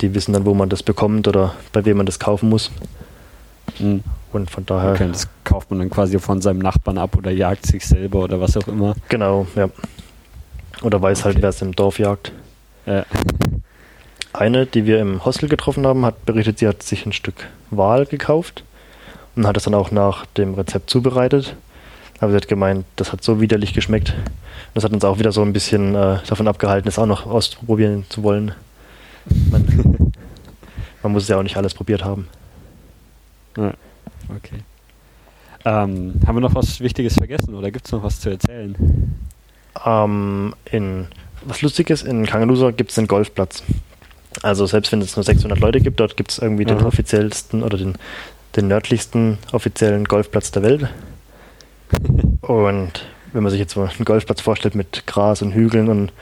Die wissen dann, wo man das bekommt oder bei wem man das kaufen muss. Mhm. Und von daher. Okay, das kauft man dann quasi von seinem Nachbarn ab oder jagt sich selber oder was auch immer. Genau, ja. Oder weiß halt, Okay. wer es im Dorf jagt. Ja. Eine, die wir im Hostel getroffen haben, hat berichtet, sie hat sich ein Stück Wal gekauft und hat es dann auch nach dem Rezept zubereitet. Aber sie hat gemeint, das hat so widerlich geschmeckt. Das hat uns auch wieder so ein bisschen äh, davon abgehalten, es auch noch ausprobieren zu wollen. Man, man muss ja auch nicht alles probiert haben. Ja, okay. Ähm, haben wir noch was Wichtiges vergessen oder gibt es noch was zu erzählen? Ähm, in, was lustig ist, in Kangalusa gibt es einen Golfplatz. Also selbst wenn es nur 600 Leute gibt, dort gibt es irgendwie den Aha. offiziellsten oder den, den nördlichsten offiziellen Golfplatz der Welt. Und wenn man sich jetzt so einen Golfplatz vorstellt mit Gras und Hügeln und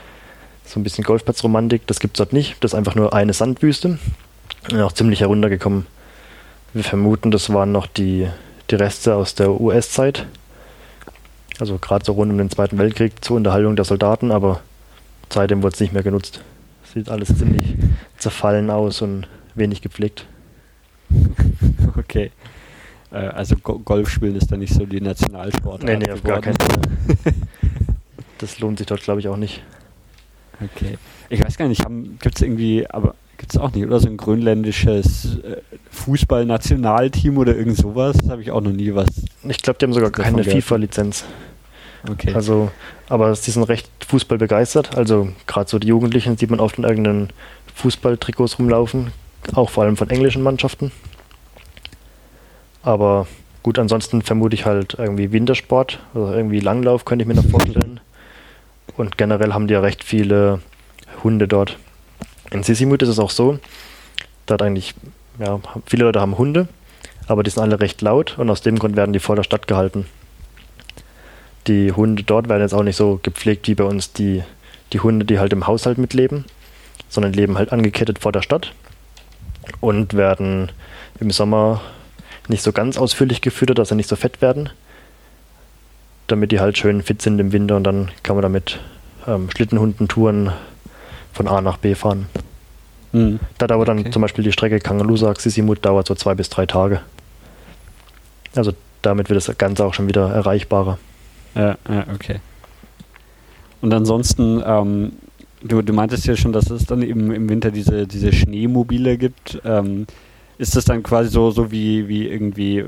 so ein bisschen Golfplatzromantik, das gibt es dort nicht. Das ist einfach nur eine Sandwüste. Und auch ziemlich heruntergekommen. Wir vermuten, das waren noch die, die Reste aus der US-Zeit. Also gerade so rund um den Zweiten Weltkrieg zur Unterhaltung der Soldaten, aber seitdem wurde es nicht mehr genutzt. Sieht alles ziemlich zerfallen aus und wenig gepflegt. Okay. Äh, also Go Golf spielen ist da nicht so die Nationalsportart. Nee, nee, auf gar keinen geworden. Fall. Das lohnt sich dort, glaube ich, auch nicht. Okay. Ich weiß gar nicht, gibt es irgendwie, aber gibt es auch nicht, oder so ein grönländisches äh, Fußballnationalteam oder irgend sowas? Habe ich auch noch nie was. Ich glaube, die haben sogar keine. FIFA-Lizenz. Okay. Also, aber sie sind recht Fußball begeistert. Also gerade so die Jugendlichen sieht man oft in irgendeinen Fußballtrikots rumlaufen, auch vor allem von englischen Mannschaften. Aber gut, ansonsten vermute ich halt irgendwie Wintersport oder irgendwie Langlauf könnte ich mir noch vorstellen. Und generell haben die ja recht viele Hunde dort. In Sissimut ist es auch so, da hat eigentlich, ja, viele Leute haben Hunde, aber die sind alle recht laut und aus dem Grund werden die vor der Stadt gehalten. Die Hunde dort werden jetzt auch nicht so gepflegt wie bei uns die, die Hunde, die halt im Haushalt mitleben, sondern leben halt angekettet vor der Stadt und werden im Sommer nicht so ganz ausführlich gefüttert, dass sie nicht so fett werden, damit die halt schön fit sind im Winter und dann kann man damit ähm, Schlittenhundentouren von A nach B fahren. Hm. Da dauert dann Okay. zum Beispiel die Strecke Kangalusa-Sissimut dauert so zwei bis drei Tage. Also damit wird das Ganze auch schon wieder erreichbarer. Ja, ja, okay. Und ansonsten, ähm, du, du meintest ja schon, dass es dann eben im Winter diese, diese Schneemobile gibt. Ähm, ist das dann quasi so, so wie, wie irgendwie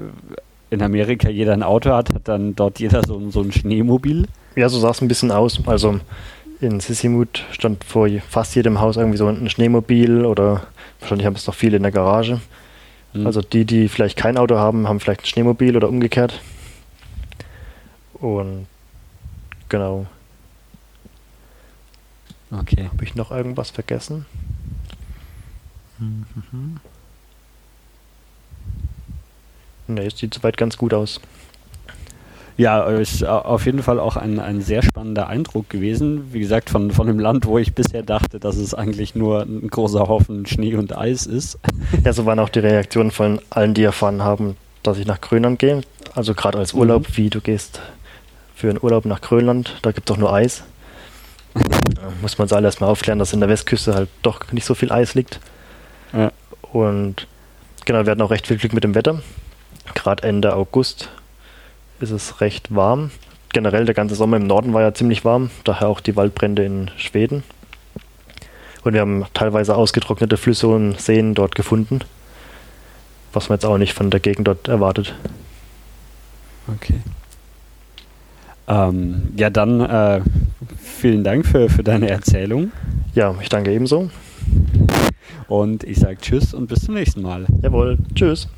in Amerika jeder ein Auto hat, hat dann dort jeder so, so ein Schneemobil? Ja, so sah es ein bisschen aus. Also in Sissimut stand vor fast jedem Haus irgendwie so ein Schneemobil oder wahrscheinlich haben es noch viele in der Garage. Hm. Also die, die vielleicht kein Auto haben, haben vielleicht ein Schneemobil oder umgekehrt. Und genau. okay. Habe ich noch irgendwas vergessen? Ne, es sieht soweit ganz gut aus. Ja, ist au- auf jeden Fall auch ein, ein sehr spannender Eindruck gewesen. Wie gesagt, von, von einem Land, wo ich bisher dachte, dass es eigentlich nur ein großer Haufen Schnee und Eis ist. Ja, so waren auch die Reaktionen von allen, die erfahren haben, dass ich nach Grönland gehe. Also gerade als Urlaub, wie du gehst für einen Urlaub nach Grönland, da gibt es doch nur Eis. Da muss man uns alle erstmal aufklären, dass in der Westküste halt doch nicht so viel Eis liegt. Ja. Und genau, wir hatten auch recht viel Glück mit dem Wetter. Gerade Ende August ist es recht warm. Generell der ganze Sommer im Norden war ja ziemlich warm, daher auch die Waldbrände in Schweden. Und wir haben teilweise ausgetrocknete Flüsse und Seen dort gefunden, was man jetzt auch nicht von der Gegend dort erwartet. Okay. Ähm, ja, dann äh, vielen Dank für, für deine Erzählung. Ja, ich danke ebenso. Und ich sage Tschüss und bis zum nächsten Mal. Jawohl, tschüss.